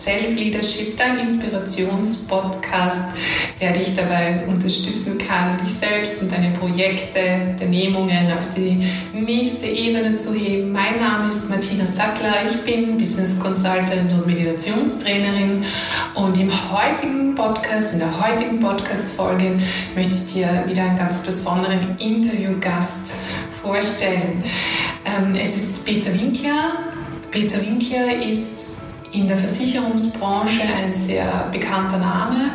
Self-Leadership, dein Inspirationspodcast, der dich dabei unterstützen kann, dich selbst und deine Projekte, Unternehmungen auf die nächste Ebene zu heben. Mein Name ist Martina Sattler, ich bin Business Consultant und Meditationstrainerin und im heutigen Podcast, in der heutigen Podcast-Folge möchte ich dir wieder einen ganz besonderen Interviewgast vorstellen. Ähm, es ist Peter Winkler. Peter Winkler ist in der Versicherungsbranche ein sehr bekannter Name.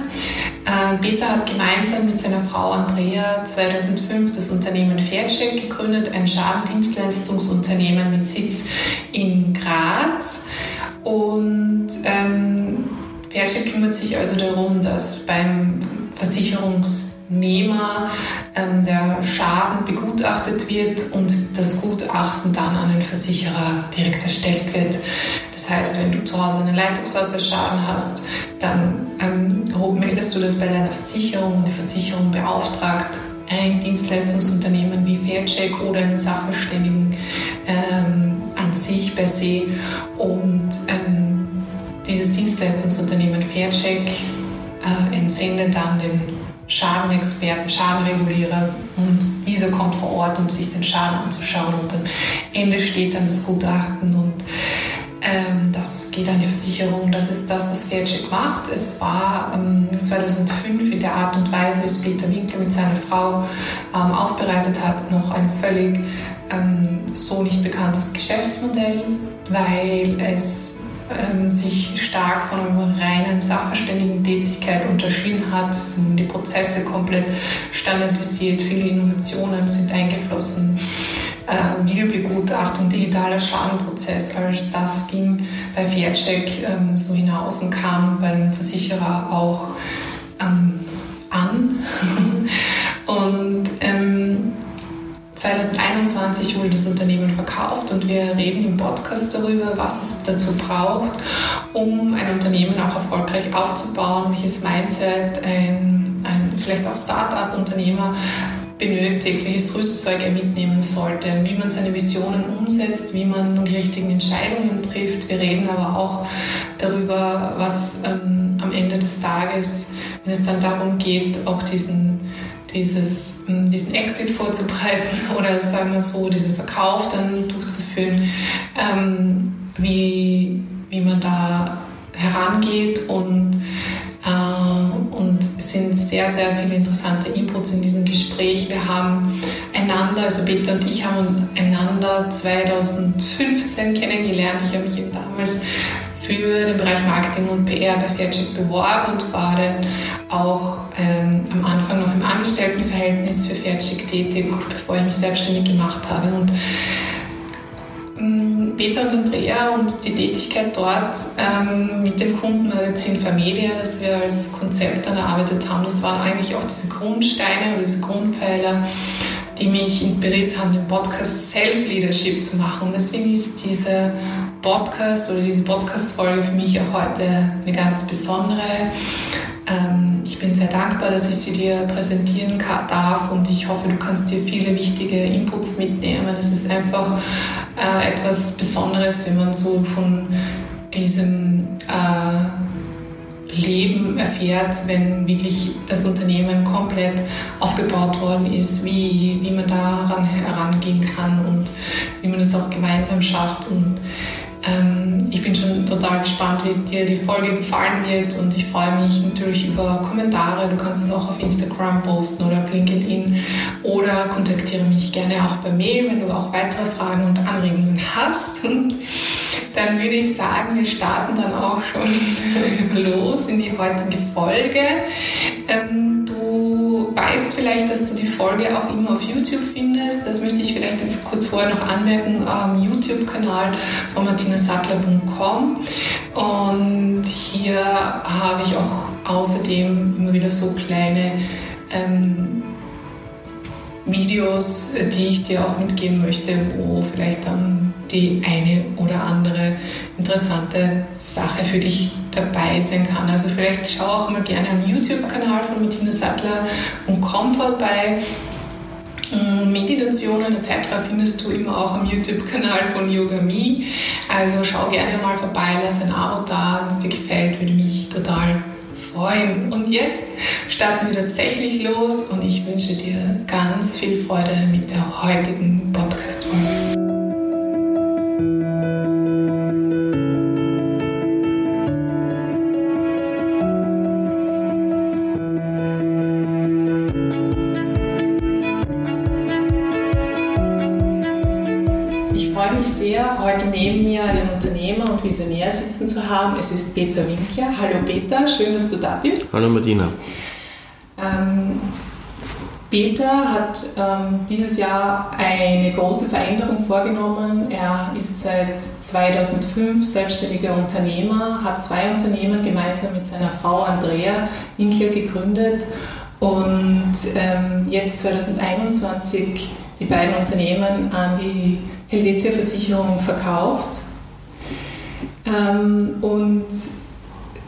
Äh, Peter hat gemeinsam mit seiner Frau Andrea 2005 das Unternehmen Faircheck gegründet, ein Schadendienstleistungsunternehmen mit Sitz in Graz. Und ähm, Faircheck kümmert sich also darum, dass beim Versicherungs Nehmer ähm, der Schaden begutachtet wird und das Gutachten dann an den Versicherer direkt erstellt wird. Das heißt, wenn du zu Hause einen Leitungswasserschaden hast, dann ähm, meldest du das bei deiner Versicherung und die Versicherung beauftragt ein Dienstleistungsunternehmen wie Faircheck oder einen Sachverständigen ähm, an sich per se und ähm, dieses Dienstleistungsunternehmen Faircheck äh, entsendet dann den Schadenexperten, Schadenregulierer und dieser kommt vor Ort, um sich den Schaden anzuschauen und am Ende steht dann das Gutachten und ähm, das geht an die Versicherung. Das ist das, was Faircheck macht. Es war ähm, 2005 in der Art und Weise, wie es Peter Winkler mit seiner Frau ähm, aufbereitet hat, noch ein völlig ähm, so nicht bekanntes Geschäftsmodell, weil es ähm, sich stark von einer reinen Sachverständigen-Tätigkeit unterschieden hat, sind die Prozesse komplett standardisiert, viele Innovationen sind eingeflossen. Äh, Videobegutachtung, digitaler Schadenprozess, alles das ging bei Faircheck ähm, so hinaus und kam beim Versicherer auch ähm, an. und ähm, 2021 wurde das Unternehmen verkauft und wir reden im Podcast darüber, was es dazu braucht, um ein Unternehmen auch erfolgreich aufzubauen, welches Mindset ein, ein vielleicht auch Start-up-Unternehmer benötigt, welches Rüstzeug er mitnehmen sollte, wie man seine Visionen umsetzt, wie man die richtigen Entscheidungen trifft. Wir reden aber auch darüber, was ähm, am Ende des Tages, wenn es dann darum geht, auch diesen dieses, hm, diesen Exit vorzubereiten oder sagen wir so, diesen Verkauf dann durchzuführen, ähm, wie, wie man da herangeht und, äh, und es sind sehr, sehr viele interessante Inputs in diesem Gespräch. Wir haben einander, also Peter und ich haben einander 2015 kennengelernt. Ich habe mich eben damals für den Bereich Marketing und PR bei Faircheck beworben und war dann auch ähm, am Anfang noch im Angestelltenverhältnis für Faircheck tätig, bevor ich mich selbstständig gemacht habe. Und ähm, Peter und Andrea und die Tätigkeit dort ähm, mit dem Kundenmagazin Vermedia, das wir als Konzept dann erarbeitet haben, das waren eigentlich auch diese Grundsteine oder diese Grundpfeiler, die mich inspiriert haben, den Podcast Self-Leadership zu machen. Und deswegen ist dieser Podcast oder diese Podcast-Folge für mich auch heute eine ganz besondere. Ähm, ich bin sehr dankbar, dass ich sie dir präsentieren darf und ich hoffe, du kannst dir viele wichtige Inputs mitnehmen. Es ist einfach äh, etwas Besonderes, wenn man so von diesem äh, Leben erfährt, wenn wirklich das Unternehmen komplett aufgebaut worden ist, wie, wie man daran herangehen kann und wie man es auch gemeinsam schafft. Und ähm, ich bin schon total gespannt, wie dir die Folge gefallen wird und ich freue mich natürlich über Kommentare. Du kannst es auch auf Instagram posten oder auf LinkedIn oder kontaktiere mich gerne auch per Mail, wenn du auch weitere Fragen und Anregungen hast. dann würde ich sagen, wir starten dann auch schon los in die heutige Folge. Ähm, weißt vielleicht, dass du die Folge auch immer auf YouTube findest. Das möchte ich vielleicht jetzt kurz vorher noch anmerken am YouTube-Kanal von martinasattler.com. Und hier habe ich auch außerdem immer wieder so kleine ähm, Videos, die ich dir auch mitgeben möchte, wo vielleicht dann die eine oder andere interessante Sache für dich dabei sein kann. Also vielleicht schau auch mal gerne am YouTube-Kanal von Bettina Sattler und komm vorbei. Meditationen etc. findest du immer auch am YouTube-Kanal von Yoga Me. Also schau gerne mal vorbei, lass ein Abo da, wenn es dir gefällt, würde mich total freuen. Und jetzt starten wir tatsächlich los und ich wünsche dir ganz viel Freude mit der heutigen Podcast-Folge. Sehr, heute neben mir einen Unternehmer und Visionär sitzen zu haben. Es ist Peter Winkler. Hallo Peter, schön, dass du da bist. Hallo Martina. Ähm, Peter hat ähm, dieses Jahr eine große Veränderung vorgenommen. Er ist seit 2005 selbstständiger Unternehmer, hat zwei Unternehmen gemeinsam mit seiner Frau Andrea Winkler gegründet und ähm, jetzt 2021 die beiden Unternehmen an die Helvetia Versicherung verkauft. Ähm, und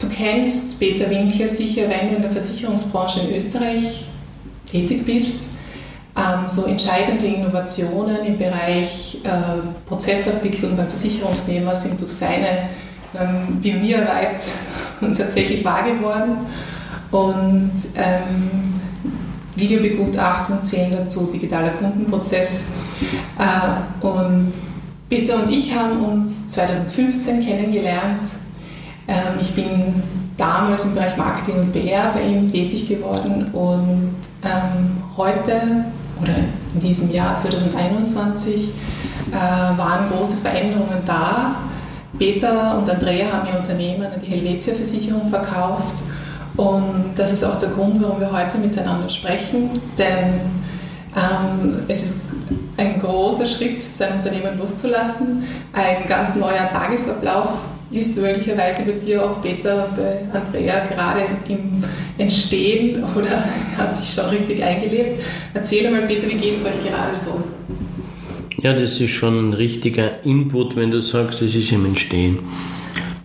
du kennst Peter Winkler sicher, wenn du in der Versicherungsbranche in Österreich tätig bist. Ähm, so entscheidende Innovationen im Bereich äh, Prozessabwicklung beim Versicherungsnehmer sind durch seine ähm, Pionierarbeit tatsächlich wahr geworden. Und ähm, Videobegutachtung zählen dazu, digitaler Kundenprozess. Äh, und Peter und ich haben uns 2015 kennengelernt. Ähm, ich bin damals im Bereich Marketing und PR bei ihm tätig geworden und ähm, heute oder in diesem Jahr 2021 äh, waren große Veränderungen da. Peter und Andrea haben ihr Unternehmen an die Helvetia Versicherung verkauft und das ist auch der Grund, warum wir heute miteinander sprechen, denn ähm, es ist ein großer Schritt, sein Unternehmen loszulassen. Ein ganz neuer Tagesablauf ist möglicherweise bei dir auch Peter und bei Andrea gerade im Entstehen oder hat sich schon richtig eingelebt. Erzähl mal, Peter, wie geht es euch gerade so? Ja, das ist schon ein richtiger Input, wenn du sagst, es ist im Entstehen.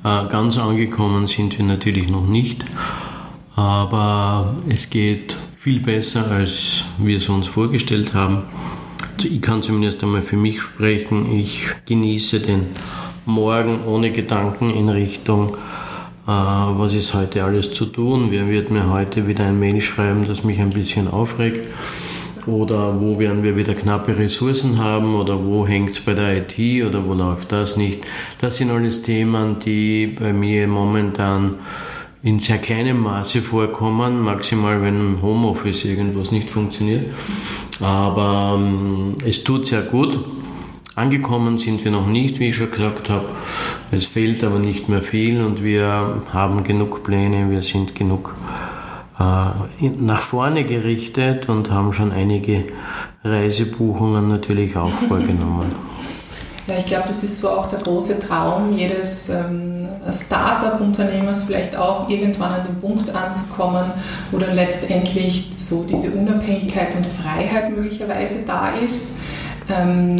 Äh, ganz angekommen sind wir natürlich noch nicht aber es geht viel besser, als wir es uns vorgestellt haben. Ich kann zumindest einmal für mich sprechen. Ich genieße den Morgen ohne Gedanken in Richtung, äh, was ist heute alles zu tun. Wer wird mir heute wieder ein Mail schreiben, das mich ein bisschen aufregt? Oder wo werden wir wieder knappe Ressourcen haben? Oder wo hängt es bei der IT? Oder wo läuft das nicht? Das sind alles Themen, die bei mir momentan in sehr kleinem Maße vorkommen, maximal wenn im Homeoffice irgendwas nicht funktioniert. Aber ähm, es tut sehr gut. Angekommen sind wir noch nicht, wie ich schon gesagt habe. Es fehlt aber nicht mehr viel und wir haben genug Pläne, wir sind genug äh, nach vorne gerichtet und haben schon einige Reisebuchungen natürlich auch vorgenommen. Ja, ich glaube, das ist so auch der große Traum jedes ähm, Start-up-Unternehmers, vielleicht auch irgendwann an den Punkt anzukommen, wo dann letztendlich so diese Unabhängigkeit und Freiheit möglicherweise da ist. Ähm,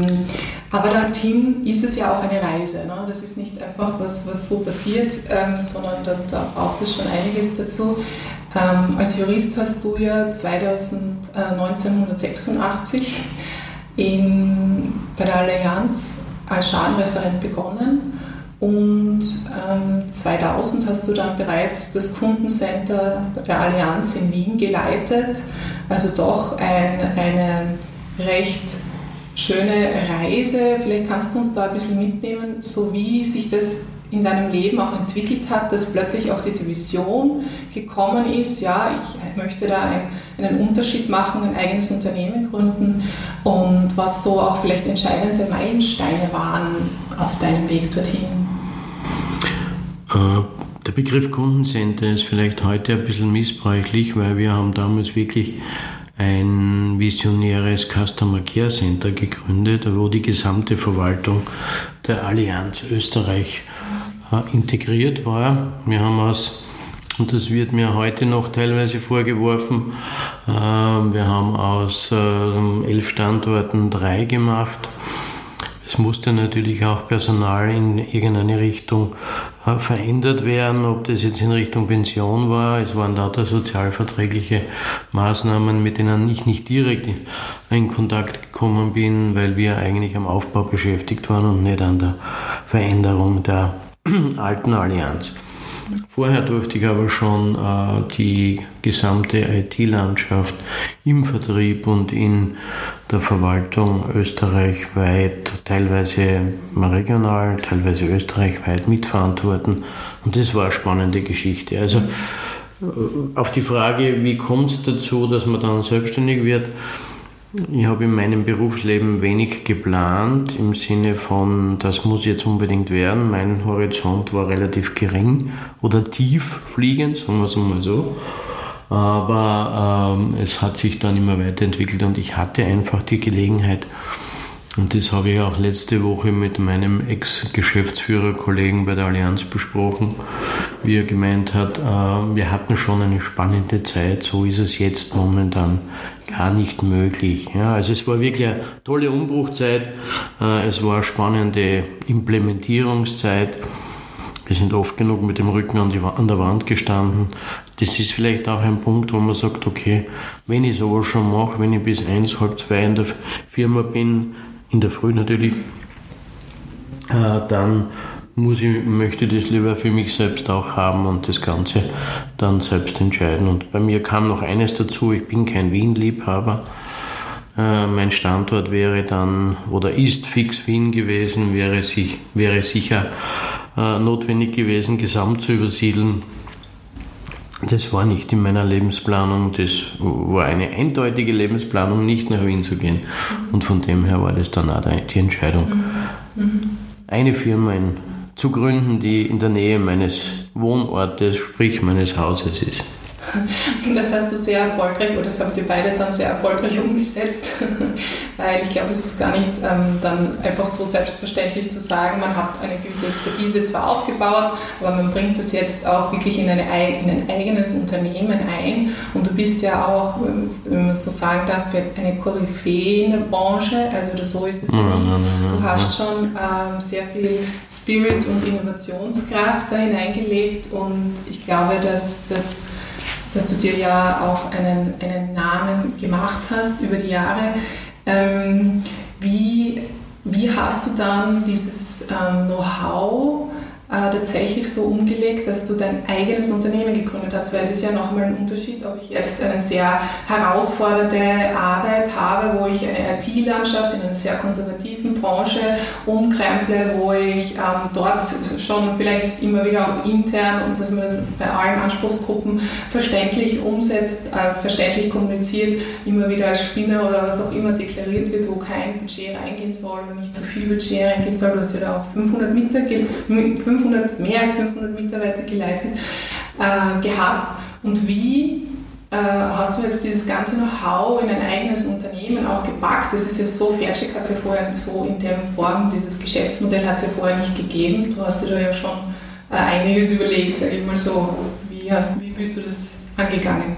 aber dorthin ist es ja auch eine Reise. Ne? Das ist nicht einfach was, was so passiert, ähm, sondern da, da, braucht es schon einiges dazu. Ähm, als Jurist hast du ja 2000, äh, 1986 in, bei der Allianz als Schadenreferent begonnen und ähm, 2000 hast du dann bereits das Kundencenter der Allianz in Wien geleitet. Also doch ein, eine recht schöne Reise. Vielleicht kannst du uns da ein bisschen mitnehmen, so wie sich das in deinem Leben auch entwickelt hat, dass plötzlich auch diese Vision gekommen ist, ja, ich möchte da ein, einen Unterschied machen, ein eigenes Unternehmen gründen und was so auch vielleicht entscheidende Meilensteine waren auf deinem Weg dorthin? Äh, der Begriff Kundencenter ist vielleicht heute ein bisschen missbräuchlich, weil wir haben damals wirklich ein visionäres Customer Care Center gegründet, wo die gesamte Verwaltung der Allianz Österreich äh, integriert war. Wir haben aus Und das wird mir heute noch teilweise vorgeworfen. Ähm, wir haben aus elf Standorten drei gemacht. Es musste natürlich auch Personal in irgendeine Richtung äh, verändert werden, ob das jetzt in Richtung Pension war. Es waren lauter sozialverträgliche Maßnahmen, mit denen ich nicht direkt in Kontakt gekommen bin, weil wir eigentlich am Aufbau beschäftigt waren und nicht an der Veränderung der alten Allianz. Vorher durfte ich aber schon äh, die gesamte IT-Landschaft im Vertrieb und in der Verwaltung österreichweit, teilweise regional, teilweise österreichweit mitverantworten. Und das war eine spannende Geschichte. Also äh, auf die Frage, wie kommt es dazu, dass man dann selbstständig wird, ich habe in meinem Berufsleben wenig geplant im Sinne von, das muss jetzt unbedingt werden. Mein Horizont war relativ gering oder tief fliegend, sagen wir es mal so. Aber ähm, es hat sich dann immer weiterentwickelt und ich hatte einfach die Gelegenheit, und das habe ich auch letzte Woche mit meinem Ex-Geschäftsführerkollegen bei der Allianz besprochen, wie er gemeint hat, äh, wir hatten schon eine spannende Zeit, so ist es jetzt momentan gar nicht möglich. Ja, also es war wirklich eine tolle Umbruchzeit, äh, es war eine spannende Implementierungszeit. Wir sind oft genug mit dem Rücken an, die, an der Wand gestanden. Das ist vielleicht auch ein Punkt, wo man sagt, okay, wenn ich sowas schon mache, wenn ich bis eins, halb zwei in der Firma bin, in der Früh natürlich, äh, dann muss ich, möchte das lieber für mich selbst auch haben und das Ganze dann selbst entscheiden. Und bei mir kam noch eines dazu, ich bin kein Wien-Liebhaber. Äh, mein Standort wäre dann oder ist fix Wien gewesen, wäre, sich, wäre sicher äh, notwendig gewesen, gesamt zu übersiedeln. Das war nicht in meiner Lebensplanung, das war eine eindeutige Lebensplanung, nicht nach Wien zu gehen. Und von dem her war das dann auch die Entscheidung, eine Firma in, zu gründen, die in der Nähe meines Wohnortes, sprich meines Hauses ist. Das hast du sehr erfolgreich, oder das habt ihr beide dann sehr erfolgreich umgesetzt, weil ich glaube, es ist gar nicht ähm, dann einfach so selbstverständlich zu sagen, man hat eine gewisse Expertise zwar aufgebaut, aber man bringt das jetzt auch wirklich in, eine, in ein eigenes Unternehmen ein. Und du bist ja auch, wenn man so sagen darf, eine Koryphäe in der Branche, also so ist es ja nicht. Du hast schon ähm, sehr viel Spirit und Innovationskraft da hineingelegt und ich glaube, dass das dass du dir ja auch einen, einen Namen gemacht hast über die Jahre. Ähm, wie, wie hast du dann dieses ähm, Know-how äh, tatsächlich so umgelegt, dass du dein eigenes Unternehmen gegründet hast, weil es ist ja nochmal ein Unterschied, ob ich jetzt eine sehr herausfordernde Arbeit habe, wo ich eine IT-Landschaft in einer sehr konservativen Branche umkremple, wo ich ähm, dort schon vielleicht immer wieder auch intern und dass man das bei allen Anspruchsgruppen verständlich umsetzt, äh, verständlich kommuniziert, immer wieder als Spinner oder was auch immer deklariert wird, wo kein Budget reingehen soll und nicht zu viel Budget reingehen soll. Du hast ja da auch 500 Mitarbeiter 500, mehr als 500 Mitarbeiter geleitet, äh, gehabt. Und wie äh, hast du jetzt dieses ganze Know-how in ein eigenes Unternehmen auch gepackt? Das ist ja so, Faircheck hat es ja vorher so in der Form, dieses Geschäftsmodell hat es ja vorher nicht gegeben. Du hast dir da ja schon äh, einiges überlegt, sage ich mal so. Wie, hast, wie bist du das angegangen?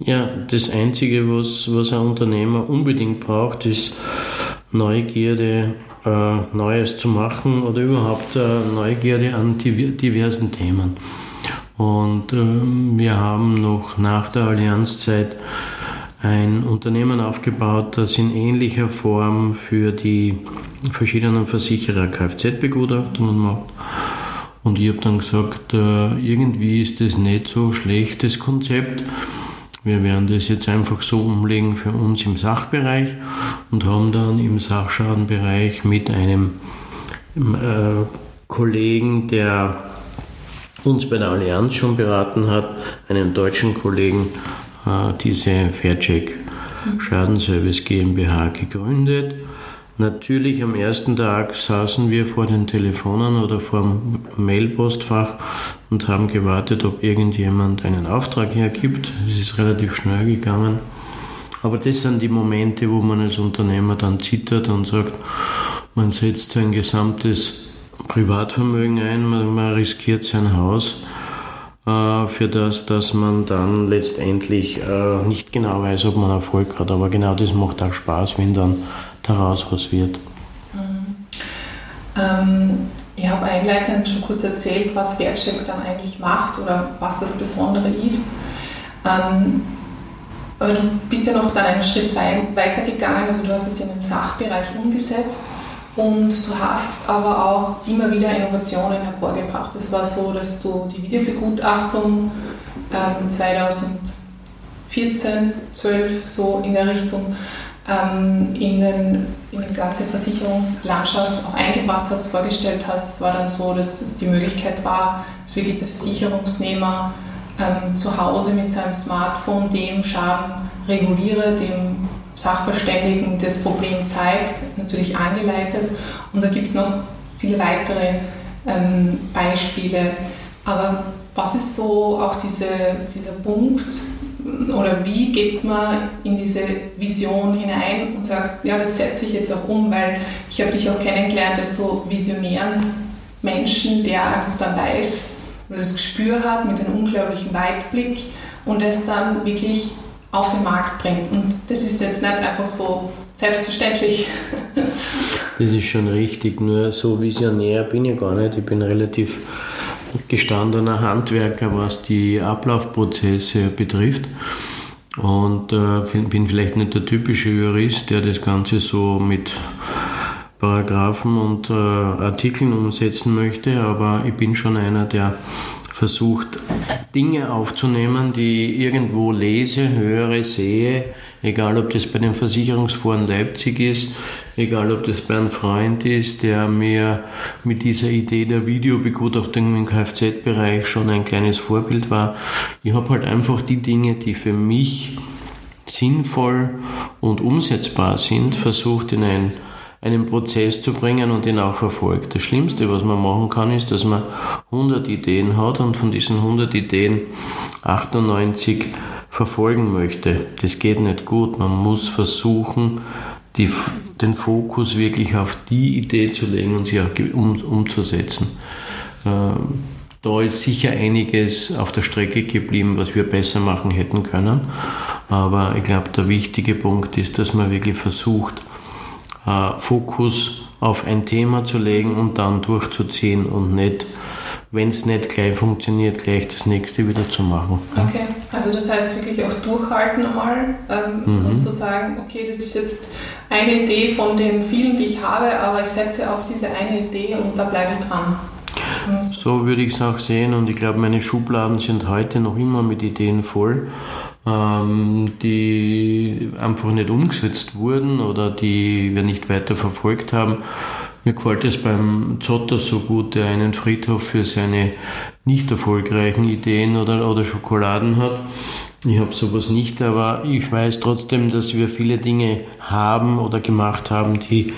Ja, das Einzige, was, was ein Unternehmer unbedingt braucht, ist Neugierde, äh, Neues zu machen oder überhaupt äh, Neugierde an diversen Themen. Und ähm, wir haben noch nach der Allianzzeit ein Unternehmen aufgebaut, das in ähnlicher Form für die verschiedenen Versicherer Kfz-Begutachtungen macht. Und ich habe dann gesagt, äh, irgendwie ist das nicht so schlecht, das Konzept. Wir werden das jetzt einfach so umlegen für uns im Sachbereich und haben dann im Sachschadenbereich mit einem äh, Kollegen, der uns bei der Allianz schon beraten hat, einem deutschen Kollegen, äh, diese Faircheck Schadenservice GmbH gegründet Natürlich am ersten Tag saßen wir vor den Telefonen oder vor dem Mailpostfach und haben gewartet, ob irgendjemand einen Auftrag hergibt. Es ist relativ schnell gegangen. Aber das sind die Momente, wo man als Unternehmer dann zittert und sagt, man setzt sein gesamtes Privatvermögen ein, man, riskiert sein Haus äh, für das, dass man dann letztendlich äh, nicht genau weiß, ob man Erfolg hat. Aber genau das macht auch Spaß, wenn dann daraus was wird. Mhm. Ähm, ich habe einleitend schon kurz erzählt, was Wertcheck dann eigentlich macht oder was das Besondere ist. Ähm, aber du bist ja noch dann einen Schritt weiter gegangen, also du hast es in den Sachbereich umgesetzt und du hast aber auch immer wieder Innovationen hervorgebracht. Es war so, dass du die Videobegutachtung ähm, 2014, 12 so in der Richtung in, den, in die ganze Versicherungslandschaft auch eingebracht hast, vorgestellt hast. Es war dann so, dass das die Möglichkeit war, dass wirklich der Versicherungsnehmer ähm, zu Hause mit seinem Smartphone dem Schaden reguliere, dem Sachverständigen das Problem zeigt, natürlich angeleitet. Und da gibt es noch viele weitere ähm, Beispiele. Aber was ist so auch diese, dieser Punkt oder wie geht man in diese Vision hinein und sagt, ja, das setze ich jetzt auch um, weil ich habe dich auch kennengelernt als so visionären Menschen, der einfach dann weiß oder das Gespür hat mit einem unglaublichen Weitblick und es dann wirklich auf den Markt bringt. Und das ist jetzt nicht einfach so selbstverständlich. Das ist schon richtig, nur so visionär bin ich gar nicht. Ich bin relativ gestandener Handwerker, was die Ablaufprozesse betrifft. Und äh, bin vielleicht nicht der typische Jurist, der das Ganze so mit Paragraphen und äh, Artikeln umsetzen möchte, aber ich bin schon einer, der versucht, Dinge aufzunehmen, die ich irgendwo lese, höre, sehe, egal ob das bei den Versicherungsforen Leipzig ist, egal ob das bei einem Freund ist, der mir mit dieser Idee der Videobegutachtung im Kfz-Bereich schon ein kleines Vorbild war. Ich habe halt einfach die Dinge, die für mich sinnvoll und umsetzbar sind, versucht in ein einen Prozess zu bringen und den auch verfolgt. Das Schlimmste, was man machen kann, ist, dass man 100 Ideen hat und von diesen 100 Ideen 98 verfolgen möchte. Das geht nicht gut. Man muss versuchen, die, den Fokus wirklich auf die Idee zu legen und sie auch um, umzusetzen. Äh, da ist sicher einiges auf der Strecke geblieben, was wir besser machen hätten können. Aber ich glaube, der wichtige Punkt ist, dass man wirklich versucht, äh, Fokus auf ein Thema zu legen und dann durchzuziehen und nicht, wenn es nicht gleich funktioniert, gleich das nächste wieder zu machen. Okay, also das heißt wirklich auch durchhalten einmal ähm, mhm. und zu sagen, okay, das ist jetzt eine Idee von den vielen, die ich habe, aber ich setze auf diese eine Idee und da bleibe ich dran. So würde ich es auch sehen und ich glaube, meine Schubladen sind heute noch immer mit Ideen voll ähm, die einfach nicht umgesetzt wurden oder die wir nicht weiter verfolgt haben. Mir gefällt es beim Zotter so gut, der einen Friedhof für seine nicht erfolgreichen Ideen oder, oder Schokoladen hat. Ich habe sowas nicht, aber ich weiß trotzdem, dass wir viele Dinge haben oder gemacht haben, die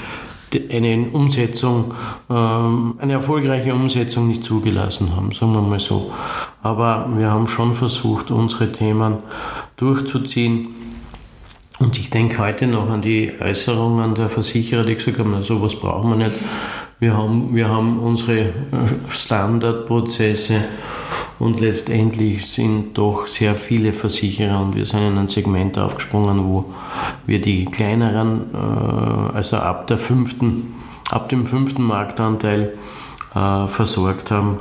eine Umsetzung, ähm, eine erfolgreiche Umsetzung nicht zugelassen haben, sagen wir mal so. Aber wir haben schon versucht, unsere Themen durchzuziehen. Und ich denke heute noch an die Äußerungen der Versicherer, die gesagt haben, sowas brauchen wir nicht. Wir haben, wir haben unsere äh, Standardprozesse und letztendlich sind doch sehr viele Versicherer und wir sind in ein Segment aufgesprungen, wo wir die kleineren, äh, also ab, der fünften, ab dem fünften Marktanteil äh, versorgt haben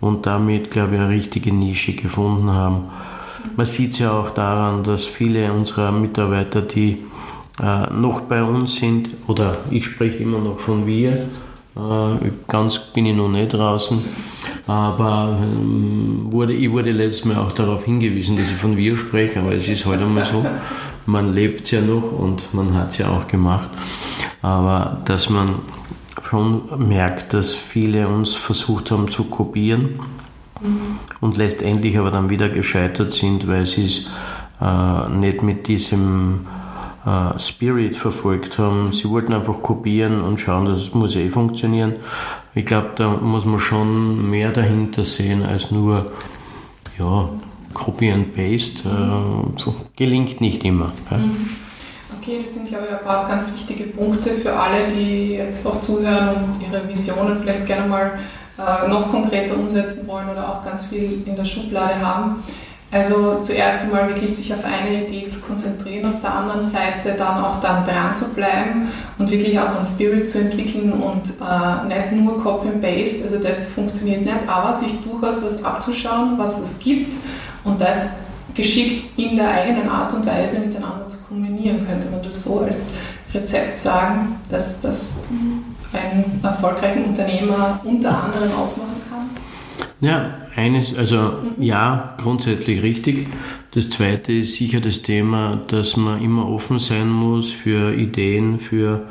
und damit, glaube ich, eine richtige Nische gefunden haben. Man sieht es ja auch daran, dass viele unserer Mitarbeiter, die noch bei uns sind, oder ich spreche immer noch von wir, äh, ganz bin ich noch nicht draußen, aber ähm, wurde, ich wurde letztes Mal auch darauf hingewiesen, dass ich von wir spreche, aber es ist halt einmal so, man lebt es ja noch und man hat es ja auch gemacht, aber dass man schon merkt, dass viele uns versucht haben zu kopieren mhm. und letztendlich aber dann wieder gescheitert sind, weil sie es äh, nicht mit diesem äh, Spirit verfolgt haben. Sie wollten einfach kopieren und schauen, das muss eh funktionieren. Ich glaube, da muss man schon mehr dahinter sehen als nur ja, Copy and Paste. Äh, so, gelingt nicht immer. Ja. Mhm. Okay, das sind, glaube ich, ein paar ganz wichtige Punkte für alle, die jetzt auch zuhören und ihre Visionen vielleicht gerne mal äh, noch konkreter umsetzen wollen oder auch ganz viel in der Schublade haben. Also zuerst einmal wirklich sich auf eine Idee zu konzentrieren, auf der anderen Seite dann auch dann dran zu bleiben und wirklich auch einen Spirit zu entwickeln und äh, nicht nur Copy and Paste, also das funktioniert nicht, aber sich durchaus was abzuschauen, was es gibt und das geschickt in der eigenen Art und Weise miteinander zu kombinieren, könnte man das so als Rezept sagen, dass das einen erfolgreichen Unternehmer unter anderem ausmachen kann? Ja, eines, also ja, grundsätzlich richtig. Das zweite ist sicher das Thema, dass man immer offen sein muss für Ideen, für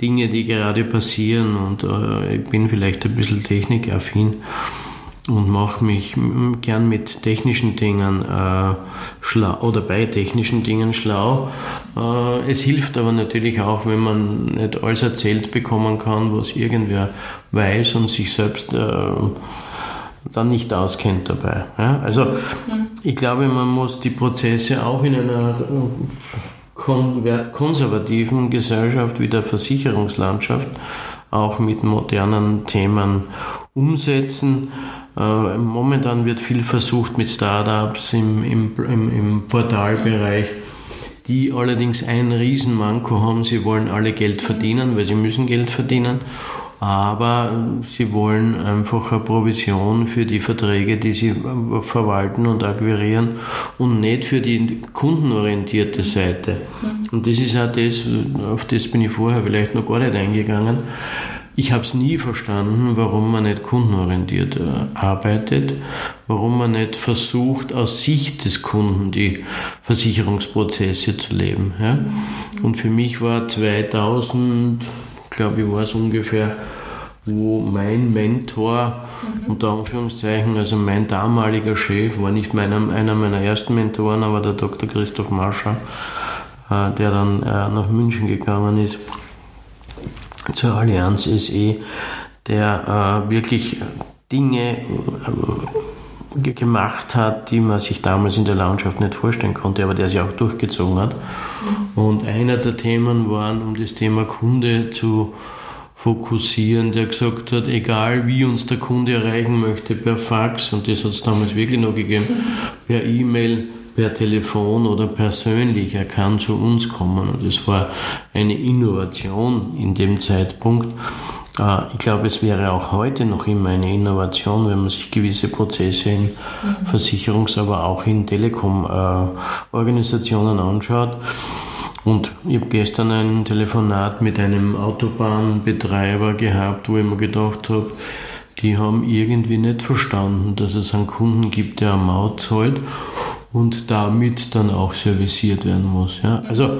Dinge, die gerade passieren. Und äh, ich bin vielleicht ein bisschen technikaffin und mache mich gern mit technischen Dingen äh, schlau oder bei technischen Dingen schlau. Äh, es hilft aber natürlich auch, wenn man nicht alles erzählt bekommen kann, was irgendwer weiß und sich selbst äh, dann nicht auskennt dabei. Ja? Also ich glaube, man muss die Prozesse auch in einer konservativen Gesellschaft wie der Versicherungslandschaft auch mit modernen Themen umsetzen. Äh, momentan wird viel versucht mit Startups im, im, im, im Portalbereich, die allerdings ein Riesenmanko haben. Sie wollen alle Geld verdienen, weil sie müssen Geld verdienen aber sie wollen einfach eine Provision für die Verträge, die sie verwalten und akquirieren und nicht für die kundenorientierte Seite. Und das ist auch das, auf das bin ich vorher vielleicht noch gar nicht eingegangen. Ich habe es nie verstanden, warum man nicht kundenorientiert äh, arbeitet, warum man nicht versucht, aus Sicht des Kunden die Versicherungsprozesse zu leben. Ja? Und für mich war 2000 glaube ich, war es ungefähr, wo mein Mentor, mhm. unter Anführungszeichen, also mein damaliger Chef, war nicht meiner, einer meiner ersten Mentoren, aber der Dr. Christoph Marschall, äh, der dann äh, nach München gegangen ist, zur Allianz SE, der äh, wirklich Dinge äh, gemacht hat, die man sich damals in der Landschaft nicht vorstellen konnte, aber der sie auch durchgezogen hat. Mhm. Und einer der Themen waren, um das Thema Kunde zu fokussieren, der gesagt hat, egal wie uns der Kunde erreichen möchte, per Fax, und das hat es damals wirklich noch gegeben, per E-Mail, per Telefon oder persönlich, er kann zu uns kommen. Und das war eine Innovation in dem Zeitpunkt. Äh, ich glaube, es wäre auch heute noch immer eine Innovation, wenn man sich gewisse Prozesse in mhm. Versicherungs-, aber auch in Telekom-Organisationen anschaut. Und ich habe gestern ein Telefonat mit einem Autobahnbetreiber gehabt, wo ich mir gedacht habe, die haben irgendwie nicht verstanden, dass es einen Kunden gibt, der eine Maut zahlt und damit dann auch serviciert werden muss. Ja? Also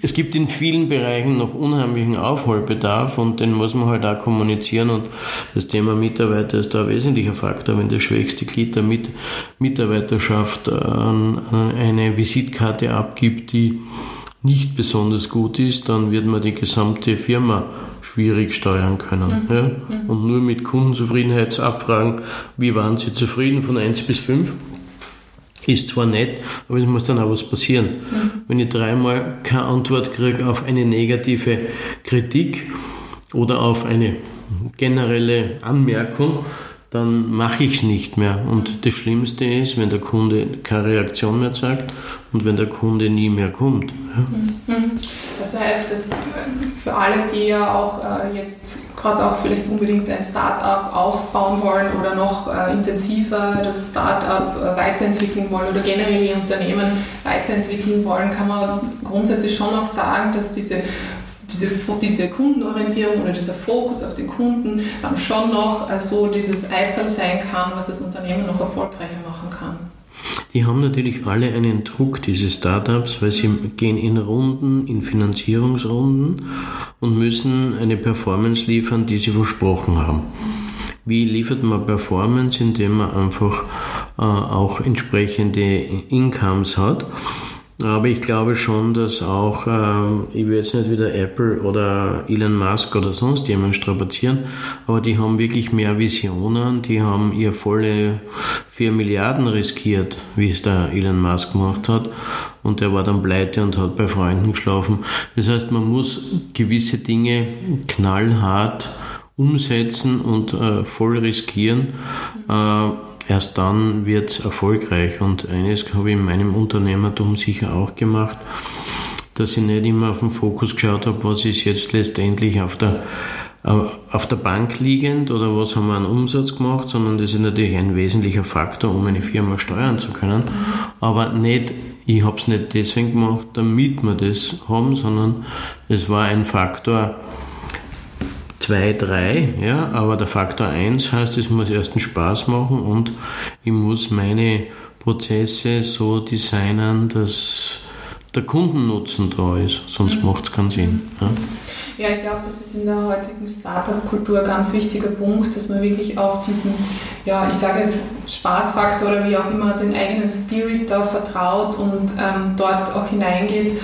es gibt in vielen Bereichen noch unheimlichen Aufholbedarf und den muss man halt auch kommunizieren und das Thema Mitarbeiter ist da ein wesentlicher Faktor. Wenn das schwächste Glied der Mit Mitarbeiterschaft eine Visitkarte abgibt, die nicht besonders gut ist, dann wird man die gesamte Firma schwierig steuern können. Mhm. Ja? Mhm. Und nur mit Kundenzufriedenheitsabfragen, wie waren Sie zufrieden von 1 bis 5? ist zwar nett, aber es muss dann auch was passieren. Mhm. Wenn ich dreimal keine Antwort kriege auf eine negative Kritik oder auf eine generelle Anmerkung, dann mache ich es nicht mehr. Und das Schlimmste ist, wenn der Kunde keine Reaktion mehr zeigt und wenn der Kunde nie mehr kommt. Ja. Mhm. Das heißt, dass für alle, die ja auch äh, jetzt gerade auch vielleicht unbedingt ein Startup aufbauen wollen oder noch äh, intensiver das Startup äh, weiterentwickeln wollen oder generell ihr Unternehmen weiterentwickeln wollen, kann man grundsätzlich schon auch sagen, dass diese diese, diese Kundenorientierung oder dieser Fokus auf den Kunden dann schon noch so dieses Eizahl sein kann, was das Unternehmen noch erfolgreicher machen kann. Die haben natürlich alle einen Druck, diese Startups, weil sie gehen in Runden, in Finanzierungsrunden und müssen eine Performance liefern, die sie versprochen haben. Wie liefert man Performance, indem man einfach äh, auch entsprechende Incomes hat? Aber ich glaube schon, dass auch, äh, ich will jetzt nicht wieder Apple oder Elon Musk oder sonst jemand strapazieren, aber die haben wirklich mehr Visionen, die haben ihr volle 4 Milliarden riskiert, wie es der Elon Musk gemacht hat. Und der war dann pleite und hat bei Freunden geschlafen. Das heißt, man muss gewisse Dinge knallhart umsetzen und äh, voll riskieren. Äh, erst dann wird es erfolgreich. Und eines habe ich in meinem Unternehmertum sicher auch gemacht, dass ich nicht immer auf den Fokus geschaut habe, was ist jetzt letztendlich auf der, äh, auf der Bank liegend oder was haben wir an Umsatz gemacht, sondern das ist natürlich ein wesentlicher Faktor, um eine Firma steuern zu können. Aber nicht, ich habe es nicht deswegen gemacht, damit wir das haben, sondern es war ein Faktor, 2, 3, ja, aber der Faktor 1 heißt, es muss erst einen Spaß machen und ich muss meine Prozesse so designen, dass der Kundennutzen da ist, sonst mhm. macht es keinen Sinn. Ja. Ja, ich glaube, das ist in der heutigen Startup-Kultur ein ganz wichtiger Punkt, dass man wirklich auf diesen, ja, ich sage jetzt Spaßfaktor oder wie auch immer, den eigenen Spirit da vertraut und ähm, dort auch hineingeht.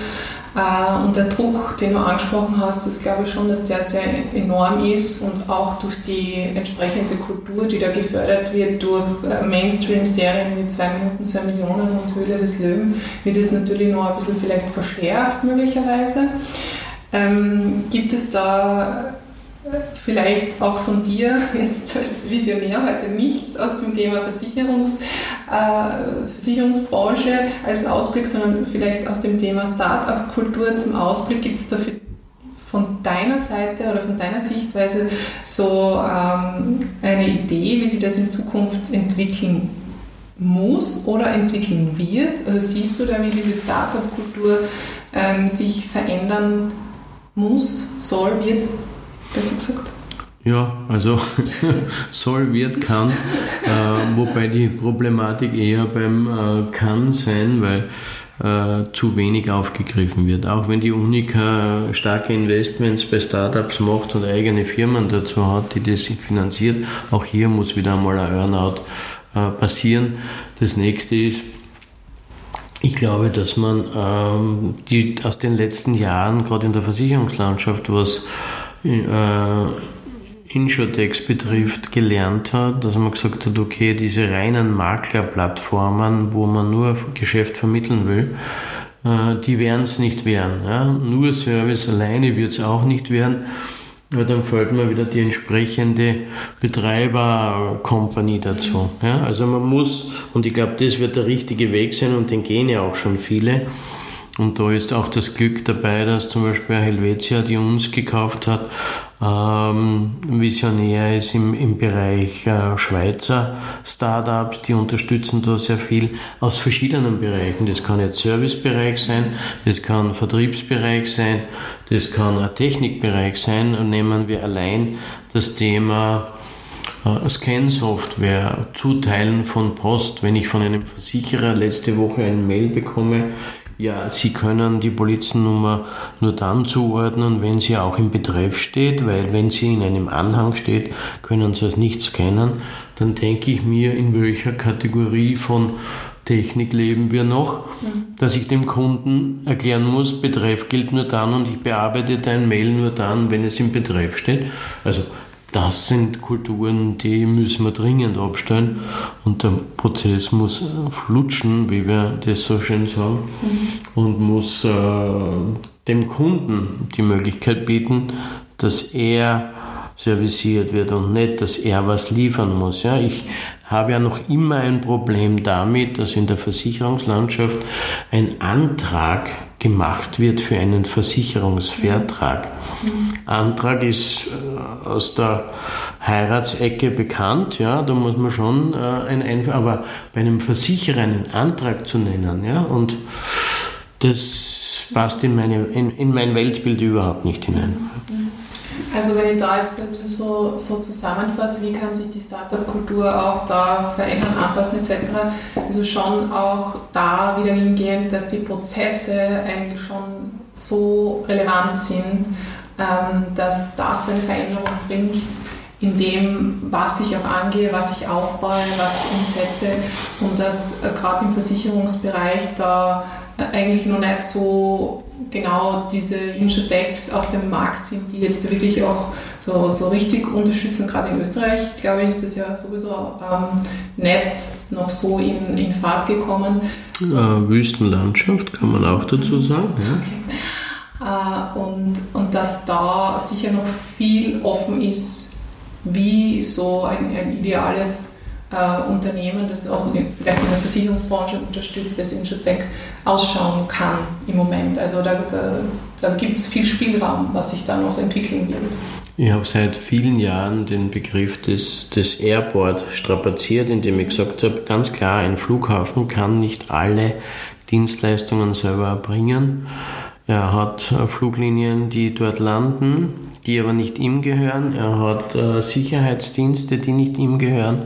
Äh, und der Druck, den du angesprochen hast, das glaube ich schon, dass der sehr enorm ist und auch durch die entsprechende Kultur, die da gefördert wird, durch äh, Mainstream-Serien wie 2 Minuten, 2 Millionen und Höhle des Löwen, wird es natürlich noch ein bisschen vielleicht verschärft möglicherweise. Ähm, gibt es da vielleicht auch von dir jetzt als Visionär heute nichts aus dem Thema Versicherungs, äh, Versicherungsbranche als Ausblick, sondern vielleicht aus dem Thema Start-up-Kultur zum Ausblick. Gibt es dafür von deiner Seite oder von deiner Sichtweise so ähm, eine Idee, wie sich das in Zukunft entwickeln muss oder entwickeln wird? Oder siehst du da, wie diese Start-up-Kultur ähm, sich verändern muss, soll, wird? Besser gesagt? Ja, also soll, wird, kann, äh, wobei die Problematik eher beim äh, kann sein, weil äh, zu wenig aufgegriffen wird. Auch wenn die Unica starke Investments bei Startups macht und eigene Firmen dazu hat, die das finanziert, auch hier muss wieder einmal ein Earnout äh, passieren. Das nächste ist, ich glaube, dass man ähm, die, aus den letzten Jahren, gerade in der Versicherungslandschaft, was äh, Insurtex betrifft, gelernt hat, dass man gesagt hat, okay, diese reinen Maklerplattformen, wo man nur Geschäft vermitteln will, äh, die werden es nicht werden. Ja? Nur Service alleine wird es auch nicht werden. Ja, dann fällt mir wieder die entsprechende Betreiber-Company dazu. Ja, also man muss, und ich glaube, das wird der richtige Weg sein und den gehen ja auch schon viele, und da ist auch das Glück dabei, dass zum Beispiel Helvetia, die uns gekauft hat, ähm, visionär ist im, im Bereich äh, Schweizer Startups, die unterstützen da sehr viel aus verschiedenen Bereichen. Das kann jetzt Servicebereich sein, das kann Vertriebsbereich sein, das kann ein Technikbereich sein. Und nehmen wir allein das Thema äh, Scan-Software, Zuteilen von Post. Wenn ich von einem Versicherer letzte Woche ein Mail bekomme, ja, Sie können die Polizennummer nur dann zuordnen, wenn sie auch im Betreff steht, weil wenn sie in einem Anhang steht, können Sie es nicht scannen. Dann denke ich mir, in welcher Kategorie von Technik leben wir noch, mhm. dass ich dem Kunden erklären muss, Betreff gilt nur dann und ich bearbeite dein Mail nur dann, wenn es im Betreff steht. Also das sind Kulturen, die müssen wir dringend abstellen und der Prozess muss flutschen, wie wir das so schön sagen, mhm. und muss äh, dem Kunden die Möglichkeit bieten, dass er serviciert wird und nicht, dass er was liefern muss. Ja, ich habe ja noch immer ein Problem damit, dass in der Versicherungslandschaft ein Antrag gemacht wird für einen Versicherungsvertrag. Antrag ist äh, aus der Heiratsecke bekannt, ja, da muss man schon äh, ein Einfluss, aber bei einem Versicherer einen Antrag zu nennen, ja, und das passt in, meine, in, in mein Weltbild überhaupt nicht hinein. Also wenn ich da jetzt ein bisschen so, so zusammenfasse, wie kann sich die Startup-Kultur auch da verändern, anpassen etc. Also schon auch da wieder hingehend, dass die Prozesse eigentlich schon so relevant sind, ähm, dass das eine Veränderung bringt in dem, was ich auch angehe, was ich aufbaue, was ich umsetze und dass äh, gerade im Versicherungsbereich da eigentlich noch nicht so genau diese Insurtechs auf dem Markt sind, die jetzt wirklich auch so, so richtig unterstützen. Gerade in Österreich, glaube ich, ist das ja sowieso ähm, nicht noch so in, in Fahrt gekommen. So. Äh, Wüstenlandschaft kann man auch dazu sagen. Ja. Okay. Äh, und, und dass da sicher noch viel offen ist wie so ein, ein ideales äh, Unternehmen, das auch vielleicht in der Versicherungsbranche unterstützt, das Insurtech ausschauen kann im Moment. Also da, da, da gibt es viel Spielraum, was sich da noch entwickeln wird. Ich habe seit vielen Jahren den Begriff des, des Airport strapaziert, indem ich gesagt habe, ganz klar, ein Flughafen kann nicht alle Dienstleistungen selber erbringen. Er hat äh, Fluglinien, die dort landen, die aber nicht ihm gehören. Er hat äh, Sicherheitsdienste, die nicht ihm gehören.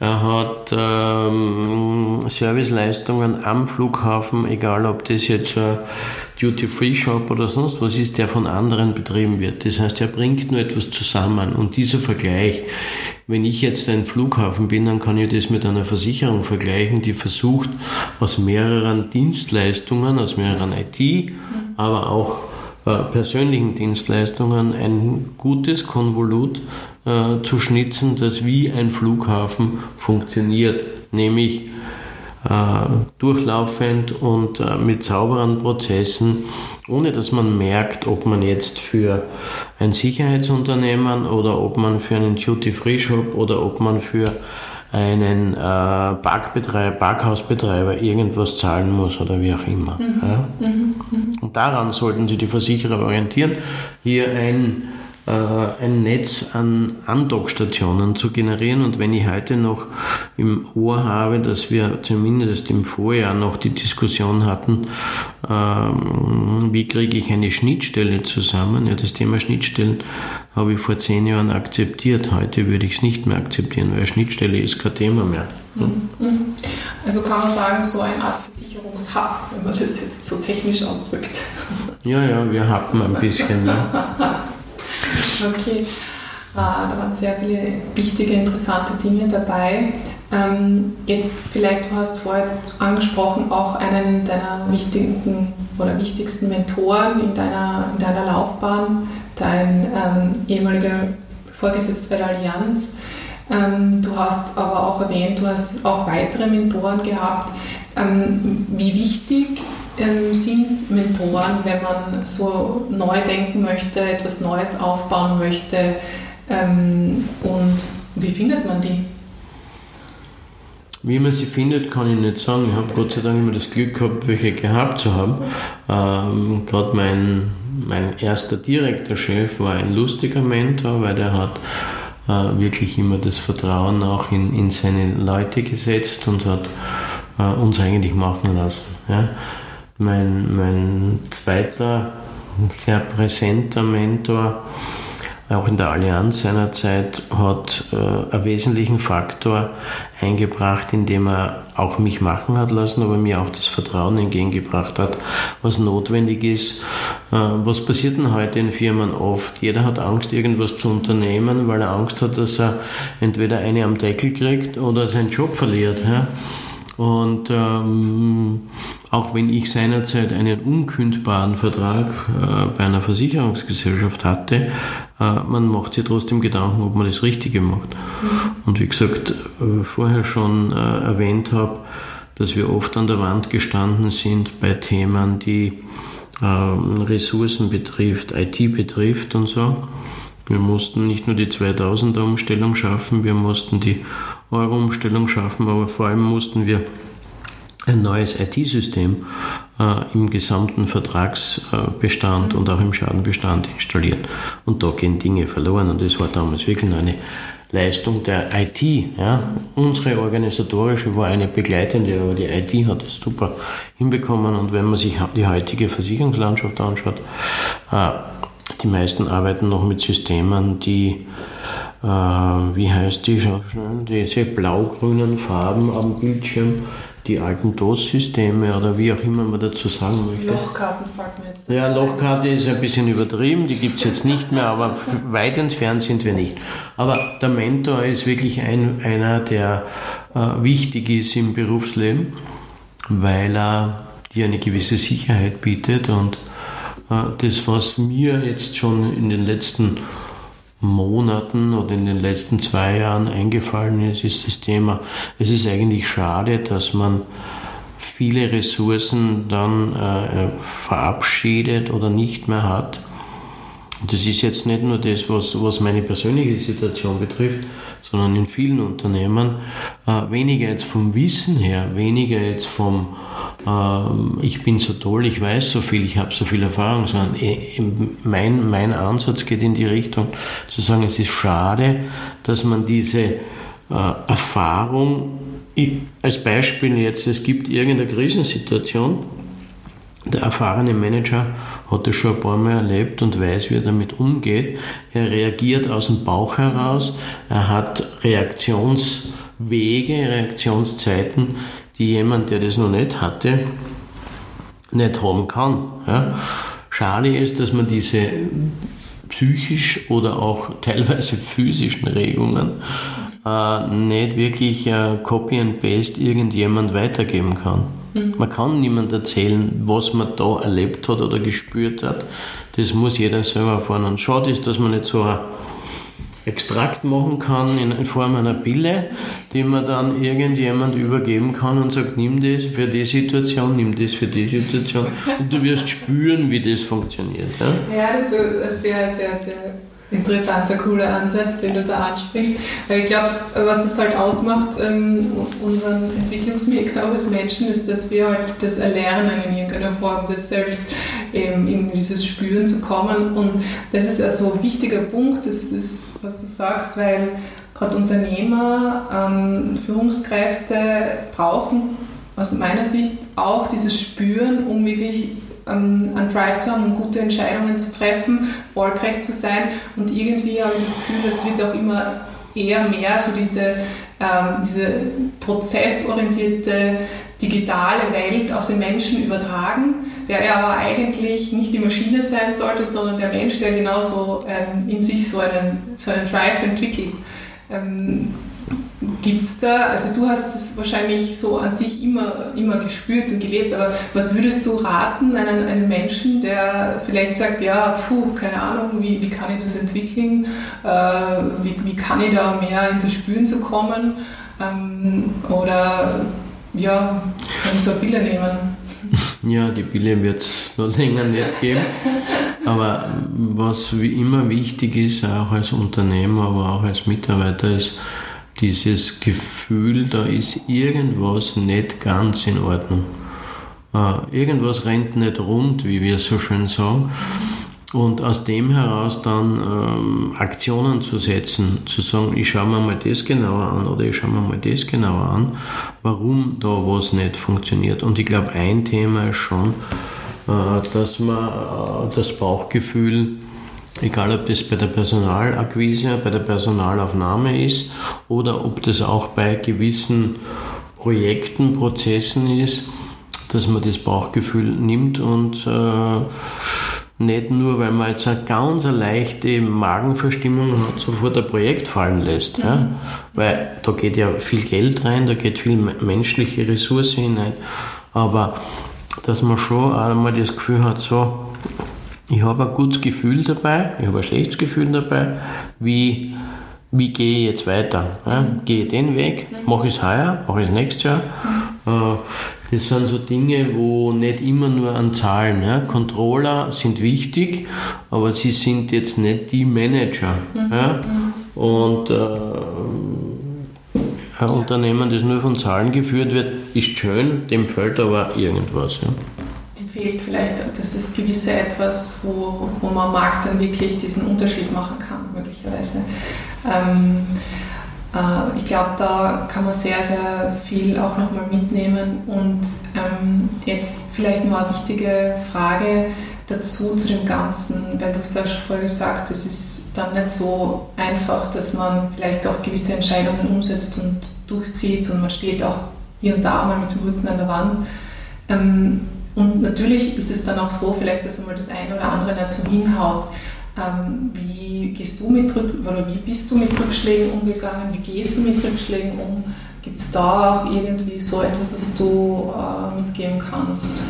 Er hat ähm, Serviceleistungen am Flughafen, egal ob das jetzt ein Duty-Free-Shop oder sonst was ist, der von anderen betrieben wird. Das heißt, er bringt nur etwas zusammen. Und dieser Vergleich, wenn ich jetzt ein Flughafen bin, dann kann ich das mit einer Versicherung vergleichen, die versucht, aus mehreren Dienstleistungen, aus mehreren IT, aber auch persönlichen Dienstleistungen ein gutes Konvolut äh, zu schnitzen, das wie ein Flughafen funktioniert, nämlich äh, durchlaufend und äh, mit sauberen Prozessen, ohne dass man merkt, ob man jetzt für ein Sicherheitsunternehmen oder ob man für einen Duty-Free-Shop oder ob man für einen äh, Parkbetreiber, Parkhausbetreiber irgendwas zahlen muss oder wie auch immer. Mhm. Ja? Mhm. Mhm. Und daran sollten sich die Versicherer orientieren, hier ein äh, ein Netz an Andockstationen zu generieren. Und wenn ich heute noch im Ohr habe, dass wir zumindest im Vorjahr noch die Diskussion hatten, ähm, wie kriege ich eine Schnittstelle zusammen? Ja, das Thema Schnittstellen habe ich vor zehn Jahren akzeptiert. Heute würde ich es nicht mehr akzeptieren, weil Schnittstelle ist kein Thema mehr. Mhm. Also kann man sagen, so eine Art Versicherungshub, wenn man das jetzt so technisch ausdrückt. Ja, ja, wir haben ein bisschen. Ne? Okay, ah, da waren sehr viele wichtige, interessante Dinge dabei. Ähm, jetzt vielleicht, du hast vorher angesprochen, auch einen deiner wichtigen oder wichtigsten Mentoren in deiner, in deiner Laufbahn, dein ähm, ehemaliger Vorgesetzter bei der Allianz. Ähm, du hast aber auch erwähnt, du hast auch weitere Mentoren gehabt. Ähm, wie wichtig ähm, sind Mentoren, wenn man so neu denken möchte, etwas Neues aufbauen möchte? Ähm, und wie findet man die? Wie man sie findet, kann ich nicht sagen. Ich habe Gott sei Dank immer das Glück gehabt, welche gehabt zu haben. Ähm, Gerade mein, mein erster direkter Chef war ein lustiger Mentor, weil der hat äh, wirklich immer das Vertrauen auch in, in seine Leute gesetzt und hat äh, uns eigentlich machen lassen. Ja. Mein, mein zweiter sehr präsenter Mentor, auch in der Allianz seinerzeit, hat äh, einen wesentlichen Faktor eingebracht, indem er auch mich machen hat lassen, aber mir auch das Vertrauen entgegengebracht hat, was notwendig ist. Äh, was passiert denn heute in Firmen oft? Jeder hat Angst, irgendwas zu unternehmen, weil er Angst hat, dass er entweder eine am Deckel kriegt oder seinen Job verliert. Ja? Und ähm, auch wenn ich seinerzeit einen unkündbaren Vertrag äh, bei einer Versicherungsgesellschaft hatte, äh, man macht sich trotzdem Gedanken, ob man das Richtige macht. Mhm. Und wie gesagt, äh, vorher schon äh, erwähnt habe, dass wir oft an der Wand gestanden sind bei Themen, die ähm, Ressourcen betrifft, IT betrifft und so. Wir mussten nicht nur die 2000er Umstellung schaffen, wir mussten die Euro-Umstellung schaffen, aber vor allem mussten wir ein neues IT-System äh, im gesamten Vertragsbestand und auch im Schadenbestand installieren. Und da gehen Dinge verloren und das war damals wirklich eine Leistung der IT. Ja. Unsere organisatorische war eine begleitende, aber die IT hat es super hinbekommen und wenn man sich die heutige Versicherungslandschaft anschaut, äh, die meisten arbeiten noch mit Systemen, die äh, wie heißt die, schau schnell, diese blau-grünen Farben am Bildschirm, die alten DOS-Systeme oder wie auch immer man dazu sagen möchte. Lochkarten fragt man jetzt. Ja, Lochkarte ist ein bisschen übertrieben, die gibt es jetzt nicht mehr, aber weit entfernt sind wir nicht. Aber der Mentor ist wirklich ein, einer, der äh, wichtig ist im Berufsleben, weil er dir eine gewisse Sicherheit bietet und äh, das, was mir jetzt schon in den letzten Monaten oder in den letzten zwei Jahren eingefallen ist, ist das Thema, es ist eigentlich schade, dass man viele Ressourcen dann äh, verabschiedet oder nicht mehr hat, Und das ist jetzt nicht nur das, was, was meine persönliche Situation betrifft, sondern in vielen Unternehmen äh, weniger jetzt vom Wissen her, weniger jetzt vom äh, ich bin so toll, ich weiß so viel, ich habe so viel Erfahrung, sondern äh, mein, mein Ansatz geht in die Richtung zu sagen, es ist schade, dass man diese äh, Erfahrung, ich, als Beispiel jetzt, es gibt irgendeine Krisensituation, der erfahrene Manager hat das schon ein paar Mal erlebt und weiß, wie er damit umgeht. Er reagiert aus dem Bauch heraus, er hat Reaktionswege, Reaktionszeiten, die jemand, der das noch nicht hatte, nicht haben kann. Ja. Schade ist, dass man diese psychisch oder auch teilweise physischen Regungen äh, nicht wirklich äh, Copy and Paste irgendjemand weitergeben kann. Mhm. Man kann niemand erzählen, was man da erlebt hat oder gespürt hat. Das muss jeder selber erfahren. Und schade ist, dass man nicht so ein Extrakt machen kann in Form einer Pille, die man dann irgendjemand übergeben kann und sagt, nimm das für die Situation, nimm das für die Situation und du wirst spüren, wie das funktioniert. Ja, ja das ist sehr, sehr, sehr interessanter, cooler Ansatz, den du da ansprichst. Weil ich glaube, was das halt ausmacht, ähm, unseren Entwicklungsmaker als Menschen, ist, dass wir halt das erlernen in irgendeiner Form, das selbst ähm, in dieses Spüren zu kommen. Und das ist also ein wichtiger Punkt, das ist, was du sagst, weil gerade Unternehmer, ähm, Führungskräfte brauchen aus meiner Sicht auch dieses Spüren, um wirklich ähm, einen Drive zu haben, um gute Entscheidungen zu treffen, erfolgreich zu sein. Und irgendwie habe ich das Gefühl, es wird auch immer eher mehr so diese, ähm, diese prozessorientierte digitale Welt auf den Menschen übertragen, der aber eigentlich nicht die Maschine sein sollte, sondern der Mensch, der genauso ähm, in sich so einen, so einen Drive entwickelt. Ähm, Gibt es da, also du hast es wahrscheinlich so an sich immer, immer gespürt und gelebt, aber was würdest du raten einem, einem Menschen, der vielleicht sagt, ja, puh, keine Ahnung, wie, wie kann ich das entwickeln, äh, wie, wie kann ich da mehr in das Spüren zu kommen ähm, oder ja, kann ich so eine Pille nehmen? Ja, die Pille wird es noch länger nicht geben. Aber was wie immer wichtig ist, auch als Unternehmer, aber auch als Mitarbeiter, ist, dieses Gefühl, da ist irgendwas nicht ganz in Ordnung. Äh, irgendwas rennt nicht rund, wie wir so schön sagen. Und aus dem heraus dann ähm, Aktionen zu setzen, zu sagen, ich schaue mir mal das genauer an oder ich schaue mir mal das genauer an, warum da was nicht funktioniert. Und ich glaube, ein Thema ist schon, äh, dass man äh, das Bauchgefühl Egal, ob das bei der Personalakquise, bei der Personalaufnahme ist oder ob das auch bei gewissen Projekten, Prozessen ist, dass man das Bauchgefühl nimmt und äh, nicht nur, weil man jetzt eine ganz leichte Magenverstimmung hat, sofort ein Projekt fallen lässt. Mhm. Ja? Weil da geht ja viel Geld rein, da geht viel menschliche Ressource hinein. Aber dass man schon einmal das Gefühl hat, so, ich habe ein gutes Gefühl dabei, ich habe ein schlechtes Gefühl dabei, wie, wie gehe ich jetzt weiter? Ja, gehe ich den Weg, mache ich es heuer, mache ich es nächstes Jahr? Äh, das sind so Dinge, wo nicht immer nur an Zahlen. Ja. Controller sind wichtig, aber sie sind jetzt nicht die Manager. Ja. Und äh, ein Unternehmen, das nur von Zahlen geführt wird, ist schön, dem fällt aber irgendwas. Ja fehlt vielleicht das ist gewisse etwas, wo, wo man am Markt dann wirklich diesen Unterschied machen kann, möglicherweise. Ähm, äh, ich glaube, da kann man sehr, sehr viel auch nochmal mitnehmen. Und ähm, jetzt vielleicht noch eine wichtige Frage dazu zu dem Ganzen, weil du hast ja schon vorher gesagt, es ist dann nicht so einfach, dass man vielleicht auch gewisse Entscheidungen umsetzt und durchzieht und man steht auch hier und da mal mit dem Rücken an der Wand. Ähm, und natürlich ist es dann auch so, vielleicht, dass einmal das eine oder andere nicht so hinhaut. Ähm, wie gehst du mit oder wie bist du mit Rückschlägen umgegangen? Wie gehst du mit Rückschlägen um? Gibt es da auch irgendwie so etwas, was du äh, mitgeben kannst?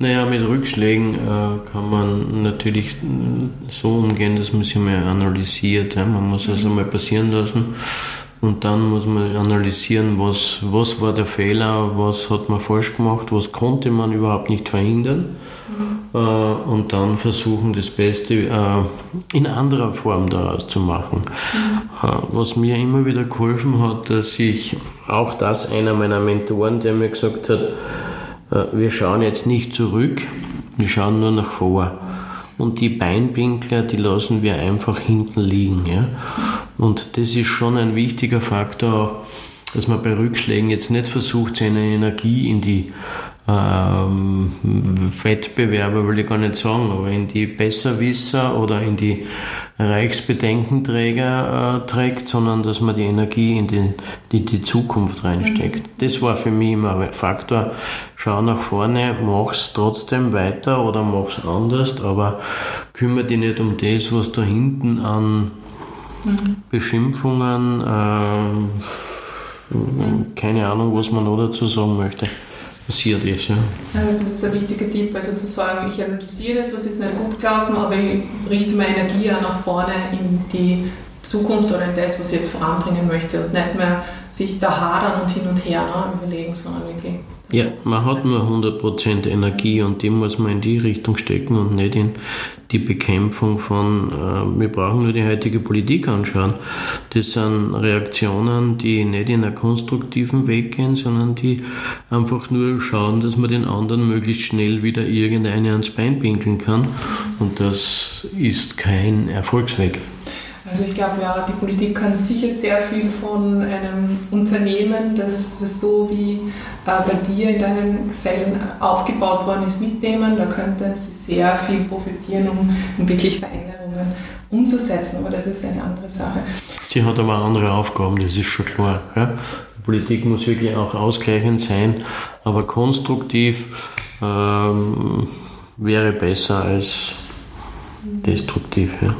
Naja, mit Rückschlägen äh, kann man natürlich so umgehen, dass man sie mal analysiert. Ja? Man muss es mhm. einmal passieren lassen und dann muss man analysieren, was, was war der Fehler, was hat man falsch gemacht, was konnte man überhaupt nicht verhindern. Mhm. äh, und dann versuchen, das Beste äh, in anderer Form daraus zu machen. Mhm. Äh, was mir immer wieder geholfen hat, dass ich, auch das einer meiner Mentoren, der mir gesagt hat, wir schauen jetzt nicht zurück, wir schauen nur nach vor. Und die Beinpinkler, die lassen wir einfach hinten liegen. Ja? Und das ist schon ein wichtiger Faktor auch, dass man bei Rückschlägen jetzt nicht versucht, seine Energie in die Wettbewerber, will ich gar nicht sagen, aber in die Besserwisser oder in die Reichsbedenkenträger äh, trägt, sondern dass man die Energie in die, die, die Zukunft reinsteckt. Mhm. Das war für mich immer ein Faktor. Schau nach vorne, mach's trotzdem weiter oder mach's anders, aber kümmere dich nicht um das, was da hinten an mhm. Beschimpfungen, äh, keine Ahnung, was man noch dazu sagen möchte passiert ist. Ja. Das ist ein wichtiger Tipp, also zu sagen, ich analysiere das, was ist nicht gut gelaufen, aber ich richte meine Energie nach vorne in die Zukunft oder in das, was ich jetzt voranbringen möchte und nicht mehr sich da hadern und hin und her ne, überlegen, sondern wirklich. Ja, man hat nur 100% Energie und die muss man in die Richtung stecken und nicht in die Bekämpfung von, äh, wir brauchen nur die heutige Politik anschauen. Das sind Reaktionen, die nicht in einen konstruktiven Weg gehen, sondern die einfach nur schauen, dass man den anderen möglichst schnell wieder irgendeine ans Bein pinkeln kann. Und das ist kein Erfolgsweg. Also ich glaube, ja, die Politik kann sicher sehr viel von einem Unternehmen, das, das so wie äh, bei dir in deinen Fällen aufgebaut worden ist, mitnehmen. Da könnte sie sehr viel profitieren, um, wirklich Veränderungen umzusetzen. Aber das ist eine andere Sache. Sie hat aber andere Aufgaben, das ist schon klar. Ja? Die Politik muss wirklich auch ausgleichend sein, aber konstruktiv ähm, wäre besser als destruktiv. Ja.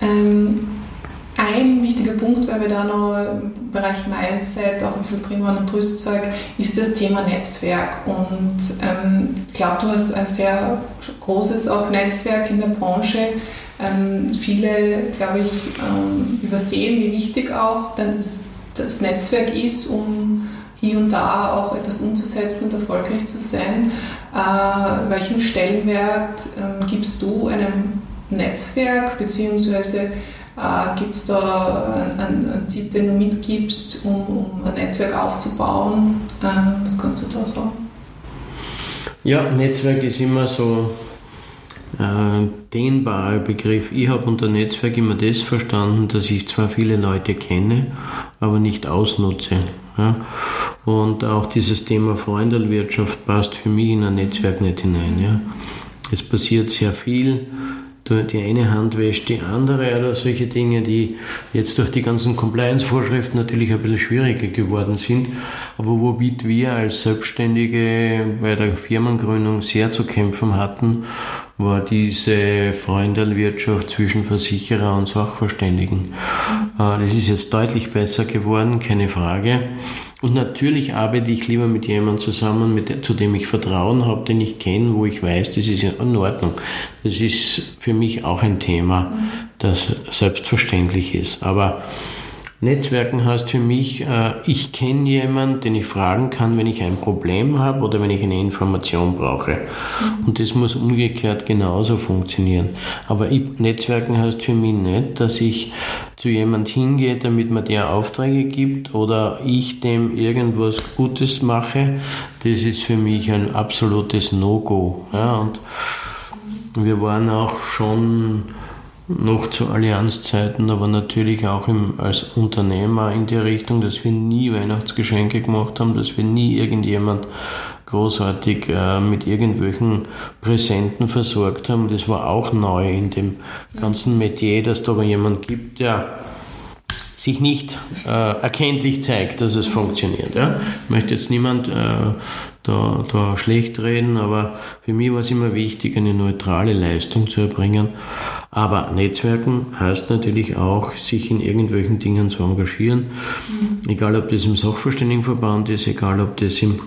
Ähm, ein wichtiger Punkt, weil wir da noch im Bereich Mindset auch ein bisschen drin waren und Rüstzeug, ist das Thema Netzwerk. Und ähm, ich glaube, du hast ein sehr großes auch Netzwerk in der Branche. Ähm, viele, glaube ich, ähm, übersehen, wie wichtig auch das, das Netzwerk ist, um hier und da auch etwas umzusetzen und erfolgreich zu sein. Äh, welchen Stellenwert äh, gibst du einem Netzwerk, beziehungsweise äh, Gibt es da einen, einen, Tipp, den du mitgibst, um, um ein Netzwerk aufzubauen? Äh, was kannst du da sagen? Ja, Netzwerk ist immer so ein äh, dehnbarer Begriff. Ich habe unter Netzwerk immer das verstanden, dass ich zwar viele Leute kenne, aber nicht ausnutze. Ja? Und auch dieses Thema Freundelwirtschaft passt für mich in ein Netzwerk nicht hinein. Ja? Es passiert sehr viel die eine Hand wäscht die andere oder solche Dinge, die jetzt durch die ganzen Compliance-Vorschriften natürlich ein bisschen schwieriger geworden sind, aber womit wir als Selbstständige bei der Firmengründung sehr zu kämpfen hatten, war diese Freundelwirtschaft zwischen Versicherer und Sachverständigen. Äh, das ist jetzt deutlich besser geworden, keine Frage. Und natürlich arbeite ich lieber mit jemandem zusammen, mit, zu dem ich Vertrauen habe, den ich kenne, wo ich weiß, das ist in Ordnung. Das ist für mich auch ein Thema, das selbstverständlich ist. Aber Netzwerken heißt für mich, äh, ich kenne jemanden, den ich fragen kann, wenn ich ein Problem habe oder wenn ich eine Information brauche. Und das muss umgekehrt genauso funktionieren. Aber Netzwerken heißt für mich nicht, dass ich zu jemand hingehe, damit man der Aufträge gibt oder ich dem irgendwas Gutes mache. Das ist für mich ein absolutes No-Go. Ja, und wir waren auch schon noch zu Allianzzeiten, aber natürlich auch im, als Unternehmer in die Richtung, dass wir nie Weihnachtsgeschenke gemacht haben, dass wir nie irgendjemand großartig äh, mit irgendwelchen Präsenten versorgt haben. Das war auch neu in dem ganzen Metier, dass da aber jemand gibt, der sich nicht äh, erkenntlich zeigt, dass es funktioniert. Ja? Ich möchte jetzt niemand äh, da, da schlecht reden, aber für mich war es immer wichtig, eine neutrale Leistung zu erbringen. Aber Netzwerken heißt natürlich auch, sich in irgendwelchen Dingen zu engagieren. Mhm. Egal, ob das im Sachverständigenverband ist, egal, ob das im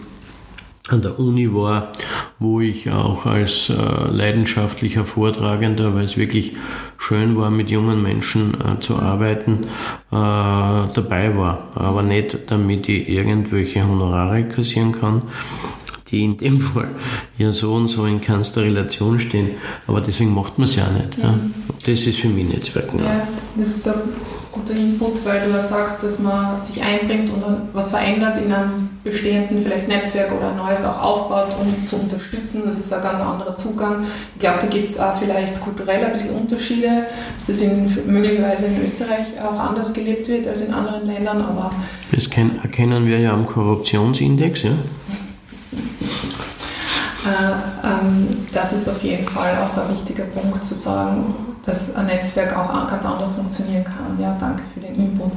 an der Uni war, wo ich auch als äh, leidenschaftlicher Vortragender, weil es wirklich schön war, mit jungen Menschen äh, zu arbeiten, äh, dabei war. Aber nicht, damit ich irgendwelche Honorare kassieren kann. die in dem Fall ja so und so in keinster Relation stehen. Aber deswegen macht man es ja nicht. Ja. Das ist für mich Netzwerken. Ja, das ist ein guter Input, weil du ja sagst, dass man sich einbringt und dann was verändert in einem bestehenden vielleicht Netzwerk oder ein neues auch aufbaut, um zu unterstützen. Das ist ein ganz anderer Zugang. Ich glaube, da gibt es auch vielleicht kulturell ein bisschen Unterschiede, dass das in, möglicherweise in Österreich auch anders gelebt wird als in anderen Ländern. Aber das erkennen wir ja am Korruptionsindex. Ja? Äh, ähm, das ist auf jeden Fall auch ein wichtiger Punkt zu sagen, dass ein Netzwerk auch ganz anders funktionieren kann. Ja, danke für den Input.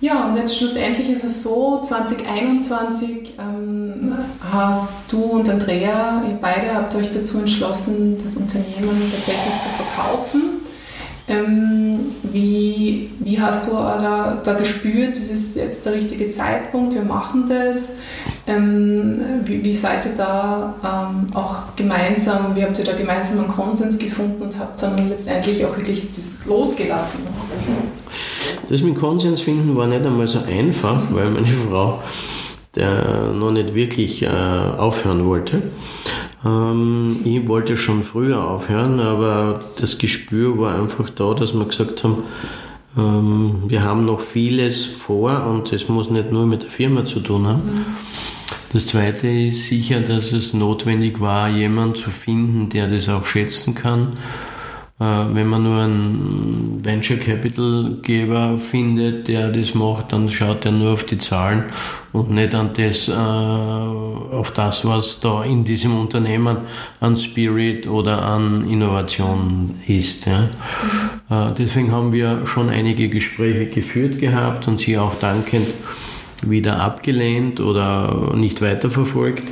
Ja, und jetzt schlussendlich ist es so, 2021 ähm, hast du und Andrea, ihr beide habt euch dazu entschlossen, das Unternehmen tatsächlich zu verkaufen. Ähm, wie, wie hast du da, da gespürt, das ist jetzt der richtige Zeitpunkt, wir machen das? Ähm, wie, wie, seid ihr da ähm, auch gemeinsam, wie habt ihr da gemeinsam einen Konsens gefunden und habt dann letztendlich auch wirklich das losgelassen? Das mit Konsens finden war nicht einmal so einfach, weil meine Frau der noch nicht wirklich äh, aufhören wollte. Ähm, ich wollte schon früher aufhören, aber das Gespür war einfach da, dass wir gesagt haben, ähm, wir haben noch vieles vor und es muss nicht nur mit der Firma zu tun haben. Mhm. Das Zweite ist sicher, dass es notwendig war, jemanden zu finden, der das auch schätzen kann wenn man nur einen Venture Capital Geber findet, der das macht, dann schaut er nur auf die Zahlen und nicht an das, äh, auf das, was da in diesem Unternehmen an Spirit oder an Innovation ist. Ja. Äh, deswegen haben wir schon einige Gespräche geführt gehabt und sie auch dankend wieder abgelehnt oder nicht weiterverfolgt.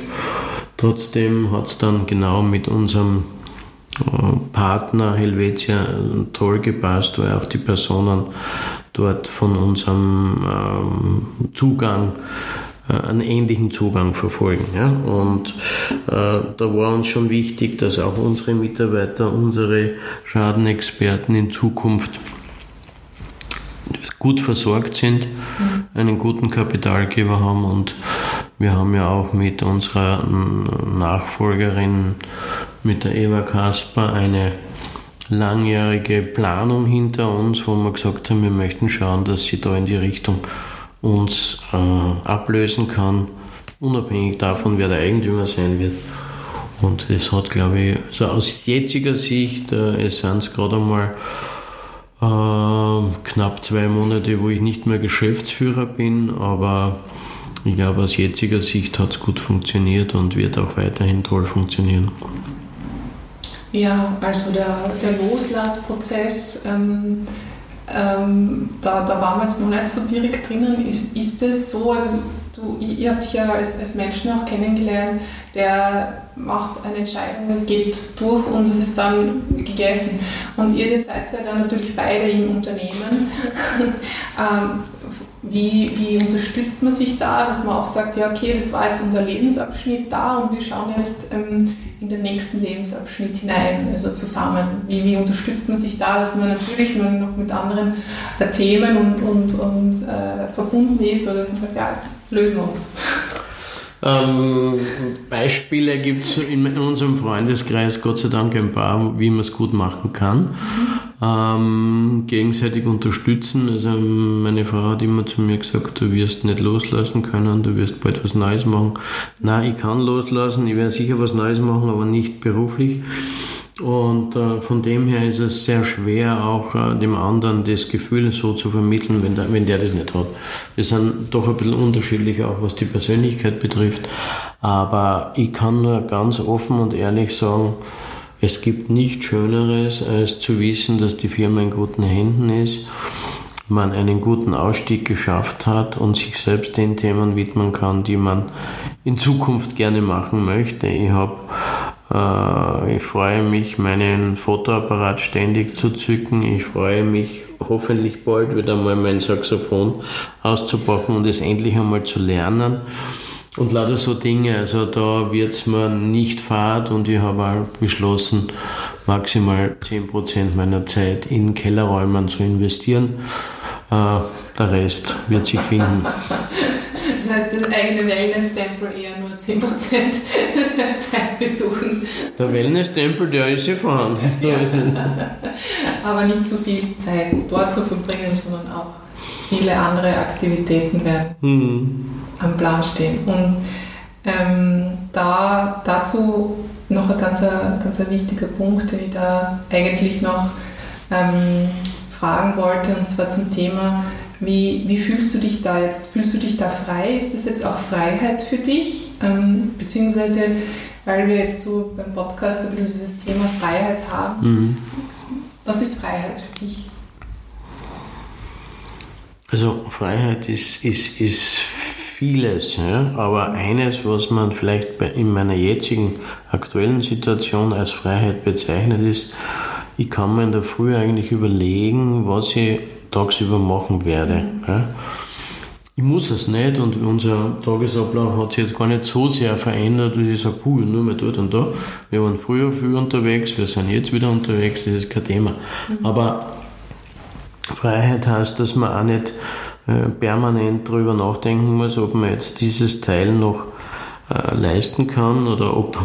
Trotzdem hat es dann genau mit unserem Partner Helvetia toll gepasst, weil auch die Personen dort von unserem ähm, Zugang äh, einen ähnlichen Zugang verfolgen. Ja? Und äh, da war uns schon wichtig, dass auch unsere Mitarbeiter, unsere Schadenexperten in Zukunft gut versorgt sind, mhm. einen guten Kapitalgeber haben und wir haben ja auch mit unserer Nachfolgerin, mit der Eva Kasper, eine langjährige Planung hinter uns, wo wir gesagt haben, wir möchten schauen, dass sie da in die Richtung uns äh, ablösen kann, unabhängig davon, wer der Eigentümer sein wird. Und das hat, glaube ich, also aus jetziger Sicht, äh, es sind gerade einmal äh, knapp zwei Monate, wo ich nicht mehr Geschäftsführer bin, aber ich glaube, aus jetziger Sicht hat es gut funktioniert und wird auch weiterhin toll funktionieren. Ja, also der, der Loslassprozess, ähm, ähm, da, da waren wir jetzt noch nicht so direkt drinnen. Ist, ist es so, also du, ihr habt dich ja als, als Menschen auch kennengelernt, der macht eine Entscheidung, geht durch und es ist dann gegessen. Und ihr seid ja dann natürlich beide im Unternehmen. ähm, wie, wie unterstützt man sich da, dass man auch sagt, ja, okay, das war jetzt unser Lebensabschnitt da und wir schauen jetzt ähm, in den nächsten Lebensabschnitt hinein, also zusammen. Wie, wie unterstützt man sich da, dass man natürlich nur noch mit anderen äh, Themen und, und, und äh, verbunden ist oder dass man sagt, ja, lösen wir uns. Ähm, Beispiele gibt es in, unserem Freundeskreis Gott sei Dank ein paar, wie man es gut machen kann. Ähm, gegenseitig unterstützen. Also meine Frau hat immer zu mir gesagt, du wirst nicht loslassen können, du wirst bald was Neues machen. Nein, ich kann loslassen, ich werde sicher was Neues machen, aber nicht beruflich. Und äh, von dem her ist es sehr schwer, auch äh, dem anderen das Gefühl so zu vermitteln, wenn der, wenn der das nicht hat. Wir sind doch ein bisschen unterschiedlich, auch was die Persönlichkeit betrifft. Aber ich kann nur ganz offen und ehrlich sagen, es gibt nichts Schöneres, als zu wissen, dass die Firma in guten Händen ist, man einen guten Ausstieg geschafft hat und sich selbst den Themen widmen kann, die man in Zukunft gerne machen möchte. Ich habe ich freue mich, meinen Fotoapparat ständig zu zücken. Ich freue mich, hoffentlich bald wieder mal mein Saxophon auszupacken und es endlich einmal zu lernen. Und lauter so Dinge, also da wird es mir nicht fad und ich habe auch beschlossen, maximal 10% meiner Zeit in Kellerräumen zu investieren. Äh, der Rest wird sich finden. Das heißt, das eigene Wellness-Tempel eher nur 10% der Zeit besuchen. Der Wellness-Tempel, der ist ja vorhanden. Ja. Aber nicht so viel Zeit dort zu verbringen, sondern auch viele andere Aktivitäten werden mhm. am Plan stehen. Und ähm, da, dazu noch ein ganz, ganz wichtiger Punkt, den ich da eigentlich noch ähm, fragen wollte, und zwar zum Thema, wie, wie fühlst du dich da jetzt? Fühlst du dich da frei? Ist das jetzt auch Freiheit für dich? Ähm, beziehungsweise, weil wir jetzt so beim Podcast ein bisschen dieses Thema Freiheit haben. Mhm. Was ist Freiheit für dich? Also Freiheit ist, ist, ist vieles, ja? aber eines, was man vielleicht in meiner jetzigen aktuellen Situation als Freiheit bezeichnet, ist, ich kann mir in der Früh eigentlich überlegen, was ich tagsüber machen werde. Ja? Ich muss es nicht und unser Tagesablauf hat sich jetzt gar nicht so sehr verändert, dass ich sage, puh, nur mehr dort und da. Wir waren früher viel unterwegs, wir sind jetzt wieder unterwegs, das ist kein Thema. Mhm. Aber Freiheit heißt, dass man auch nicht äh, permanent darüber nachdenken muss, ob man jetzt dieses Teil noch äh, leisten kann oder ob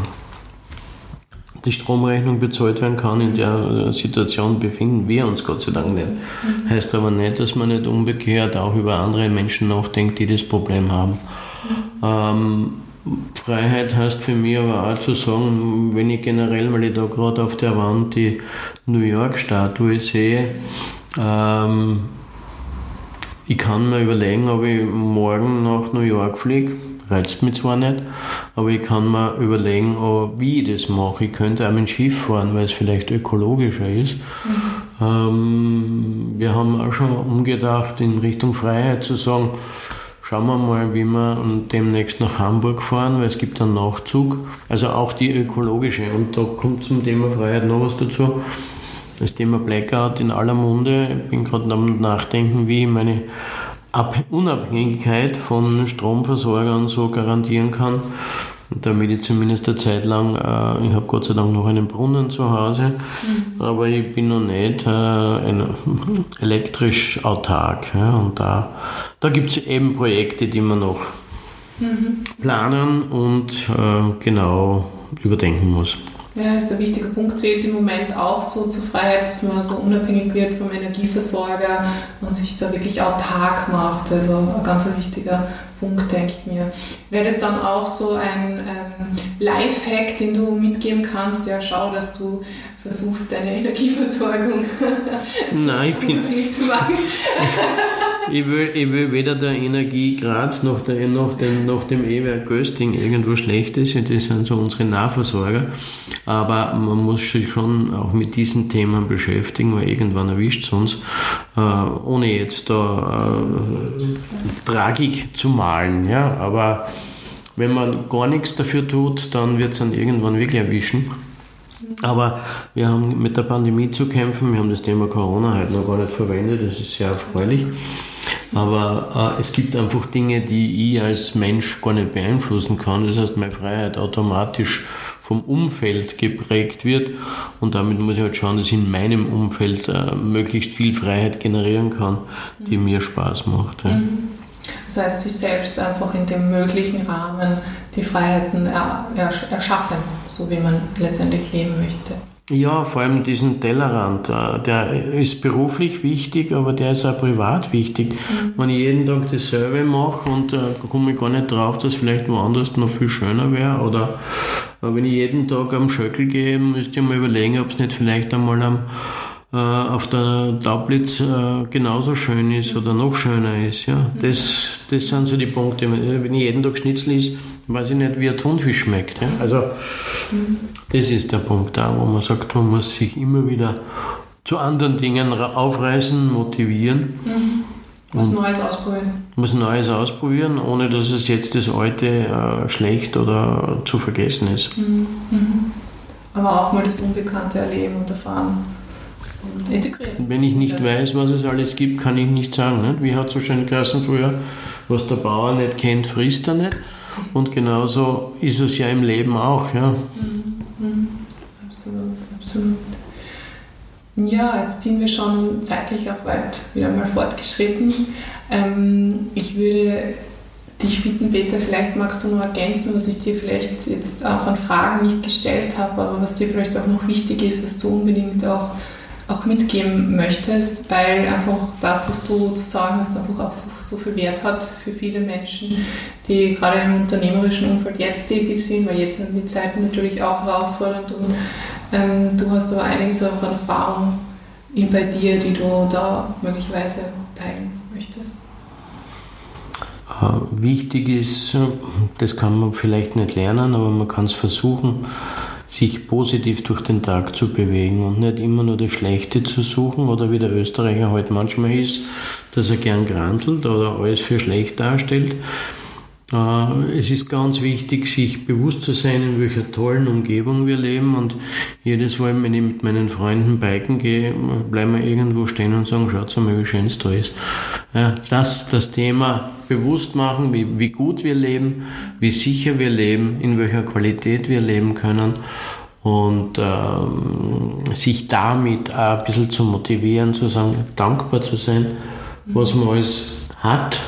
die Stromrechnung bezahlt werden kann. In der äh, Situation befinden wir uns Gott sei Dank nicht. Mhm. Heißt aber nicht, dass man nicht umgekehrt auch über andere Menschen nachdenkt, die das Problem haben. Mhm. Ähm, Freiheit heißt für mich aber auch zu sagen, wenn ich generell, weil ich da gerade auf der Wand die New York-Statue sehe, ähm, ich kann mir überlegen, ob ich morgen nach New York fliege reizt mich zwar nicht, aber ich kann mir überlegen, oh, wie ich das mache. Ich könnte auch mit Schiff fahren, weil es vielleicht ökologischer ist. Mhm. Ähm, wir haben auch schon umgedacht, in Richtung Freiheit zu sagen, schauen wir mal, wie wir demnächst nach Hamburg fahren, weil es gibt einen Nachzug. Also auch die ökologische. Und da kommt zum Thema Freiheit noch was dazu. Das Thema Blackout in aller Munde. Ich bin gerade am Nachdenken, wie ich meine Unabhängigkeit von Stromversorgern so garantieren kann, damit ich zumindest eine Zeit lang, äh, ich habe Gott sei Dank noch einen Brunnen zu Hause, mhm. aber ich bin noch nicht äh, elektrisch autark. Ja, und da, da gibt es eben Projekte, die man noch mhm. planen und äh, genau überdenken muss. Ja, das ist ein wichtiger Punkt. Zählt im Moment auch so zur Freiheit, dass man so unabhängig wird vom Energieversorger und sich da wirklich autark macht. Also ein ganz wichtiger Punkt, denke ich mir. Wäre das dann auch so ein ähm, Lifehack, den du mitgeben kannst? Ja, schau, dass du versuchst, deine Energieversorgung Nein, ich bin, zu machen. ich, will, ich will weder der Energie Graz noch, der, noch, dem, noch dem E-Werk Gösting irgendwo Schlechtes. Das sind so unsere Nahversorger. Aber man muss sich schon auch mit diesen Themen beschäftigen, weil irgendwann erwischt es uns, äh, ohne jetzt da äh, Tragik zu malen. Ja? Aber wenn man gar nichts dafür tut, dann wird es dann irgendwann wirklich erwischen. Aber wir haben mit der Pandemie zu kämpfen. Wir haben das Thema Corona halt noch gar nicht verwendet. Das ist sehr erfreulich. Aber äh, es gibt einfach Dinge, die ich als Mensch gar nicht beeinflussen kann. Das heißt, meine Freiheit automatisch vom Umfeld geprägt wird. Und damit muss ich halt schauen, dass ich in meinem Umfeld äh, möglichst viel Freiheit generieren kann, die mir Spaß macht. Ja. Mhm. Das heißt, sich selbst einfach in dem möglichen Rahmen die Freiheiten erschaffen, so wie man letztendlich leben möchte. Ja, vor allem diesen Tellerrand, äh, der ist beruflich wichtig, aber der ist auch privat wichtig. Mhm. Wenn ich jeden Tag dasselbe mache und äh, komme ich gar nicht drauf, dass vielleicht woanders noch viel schöner wäre. Oder äh, wenn ich jeden Tag am Schöckel gehe, müsste ich mal überlegen, ob es nicht vielleicht einmal am äh, auf der Taublitz äh, genauso schön ist oder noch schöner ist. Ja? Das, das sind so die Punkte. Wenn ich jeden Tag Schnitzel isst, weiß ich nicht, wie ein Thunfisch schmeckt. Ja? Also das ist der Punkt da, wo man sagt, man muss sich immer wieder zu anderen Dingen aufreißen, motivieren. Mhm. Was Neues ausprobieren. Muss Neues ausprobieren, ohne dass es jetzt das Alte äh, schlecht oder zu vergessen ist. Mhm. Mhm. Aber auch mal das Unbekannte erleben und erfahren und integrieren. Wenn ich nicht das weiß, was es alles gibt, kann ich nicht sagen. Nicht? Wie hat so schön geheißen früher, was der Bauer nicht kennt, frisst er nicht. Und genauso ist es ja im Leben auch. Ja. Mhm. Mhm. Absolut, absolut. Ja, jetzt sind wir schon zeitlich auch weit wieder mal fortgeschritten. Ähm, ich würde dich bitten, Peter, vielleicht magst du noch ergänzen, was ich dir vielleicht jetzt auch an Fragen nicht gestellt habe, aber was dir vielleicht auch noch wichtig ist, was du unbedingt auch, auch mitgeben möchtest, weil einfach das, was du zu sagen hast, einfach auch so, so viel Wert hat für viele Menschen, die gerade im unternehmerischen Umfeld jetzt tätig sind, weil jetzt sind die Zeiten natürlich auch herausfordernd und ähm, du hast aber einiges auch an Erfahrung bei dir, die du da möglicherweise teilen möchtest. Äh, wichtig ist, das kann man vielleicht nicht lernen, aber man kann es versuchen, sich positiv durch den Tag zu bewegen und nicht immer nur das Schlechte zu suchen oder wie der Österreicher heute halt manchmal ist, dass er gern grantelt oder alles für schlecht darstellt. Äh, es ist ganz wichtig, sich bewusst zu sein, in welcher tollen Umgebung wir leben. Und jedes Mal, wenn ich mit meinen Freunden biken gehe, bleiben wir irgendwo stehen und sagen, schaut mal, wie schön es da ist. Ja, das, das Thema bewusst machen, wie, wie gut wir leben, wie sicher wir leben, in welcher Qualität wir leben können. Und ähm, sich damit auch ein bisschen zu motivieren, zu sagen, dankbar zu sein, was man alles hat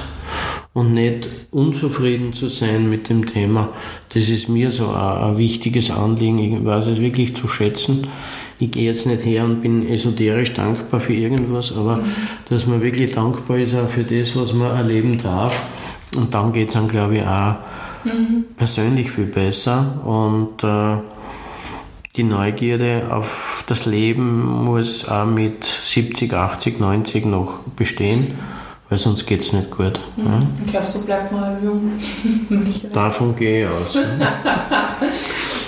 und nicht unzufrieden zu sein mit dem Thema. Das ist mir so ein, wichtiges Anliegen. Ich weiß es wirklich zu schätzen ich gehe jetzt nicht her und bin esoterisch dankbar für irgendwas, aber mhm. dass man wirklich dankbar ist auch für das, was man erleben darf. Und dann geht es dann, glaube ich, auch mhm. persönlich viel besser. Und äh, die Neugierde auf das Leben muss auch mit 70, 80, 90 noch bestehen, weil sonst geht es nicht gut. Mhm. Ja? Ich glaube, so bleibt man jung. Davon gehe ich aus.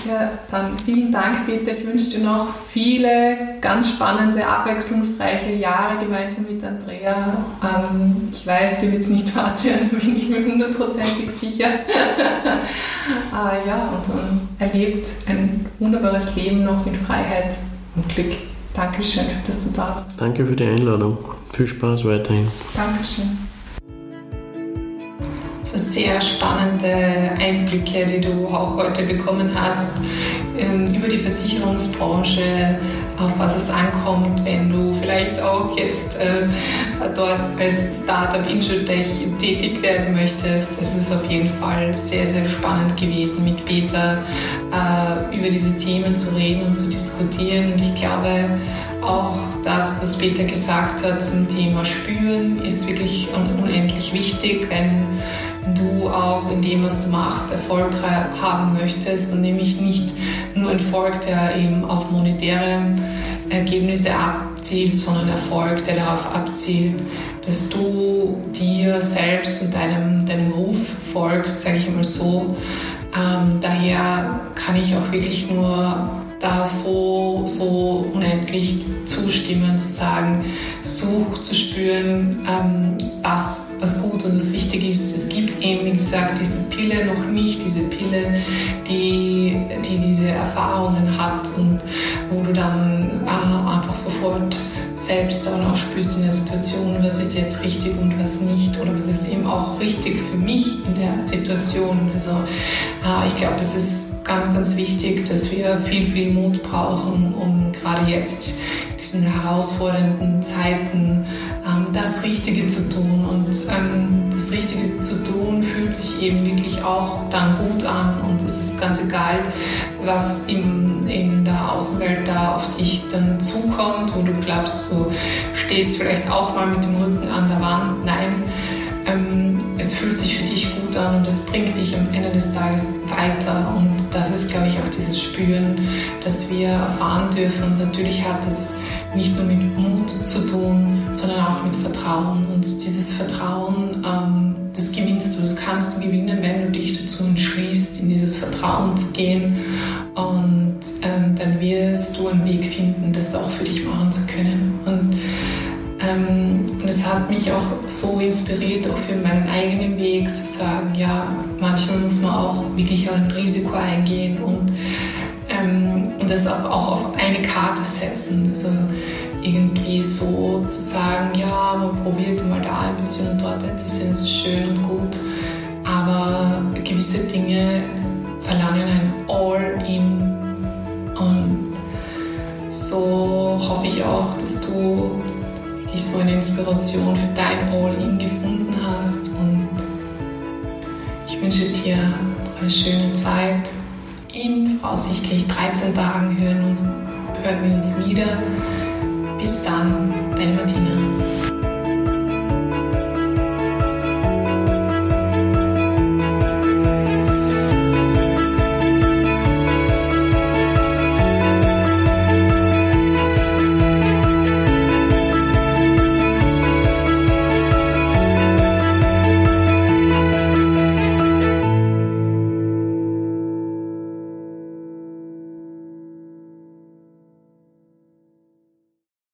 Ja, dann vielen Dank, Peter. Ich wünsche dir noch viele ganz spannende, abwechslungsreiche Jahre gemeinsam mit Andrea. Ähm, ich weiß, dir wird es nicht warten, bin ich mir hundertprozentig sicher. äh, ja, und dann erlebt ein wunderbares Leben noch in Freiheit und Glück. Dankeschön, dass du da warst. Danke für die Einladung. Viel Spaß weiterhin. Dankeschön sehr spannende Einblicke, die du auch heute bekommen hast ähm, über die Versicherungsbranche, auf was es ankommt, wenn du vielleicht auch jetzt äh, dort als Startup Insurtech tätig werden möchtest. Es ist auf jeden Fall sehr, sehr spannend gewesen, mit Peter äh, über diese Themen zu reden und zu diskutieren. Und ich glaube, auch das, was Peter gesagt hat zum Thema Spüren, ist wirklich unendlich wichtig, wenn du auch in dem, was du machst, Erfolg haben möchtest und nämlich nicht nur Erfolg, der eben auf monetäre Ergebnisse abzielt, sondern Erfolg, der darauf abzielt, dass du dir selbst und deinem, deinem Ruf folgst, sage ich einmal so. Ähm, daher kann ich auch wirklich nur da so, so unendlich zustimmen, zu sagen, versuch zu spüren, ähm, was, was gut und was wichtig ist. Es gibt eben, wie gesagt, diese Pille noch nicht, diese Pille, die, die diese Erfahrungen hat und wo du dann äh, einfach sofort selbst dann auch spürst in der Situation, was ist jetzt richtig und was nicht oder was ist eben auch richtig für mich in der Situation. Also äh, ich glaube, es ist ganz, ganz wichtig, dass wir viel, viel Mut brauchen, um gerade jetzt diesen herausfordernden Zeiten das Richtige zu tun. Und ähm, das Richtige zu tun fühlt sich eben wirklich auch dann gut an. Und es ist ganz egal, was im, in der Außenwelt da auf dich dann zukommt, wo du glaubst, du stehst vielleicht auch mal mit dem Rücken an der Wand. Nein, ähm, es fühlt sich für dich gut an und es bringt dich am Ende des Tages weiter. Und das ist, glaube ich, auch dieses Spüren, das wir erfahren dürfen. Und natürlich hat es nicht nur mit Mut zu tun, sondern auch mit Vertrauen. Und dieses Vertrauen, ähm, das gewinnst du, das kannst du gewinnen, wenn du dich dazu entschließt, in dieses Vertrauen zu gehen. Und ähm, dann wirst du einen Weg finden, das auch für dich machen zu können. Und ähm, und es hat mich auch so inspiriert, auch für meinen eigenen Weg zu sagen, ja, manchmal muss man auch wirklich ein Risiko eingehen und, ähm, und das auch auf eine Karte setzen. Also irgendwie so zu sagen, ja, man probiert mal da ein bisschen und dort ein bisschen, ist schön und gut, aber gewisse Dinge verlangen ein All-in und so hoffe ich auch, dass du wirklich so eine Inspiration für dein All-In gefunden hast und wünsche dir noch eine schöne Zeit. In voraussichtlich 13 Tagen hören, uns, hören wir uns wieder. Bis dann, deine Martina.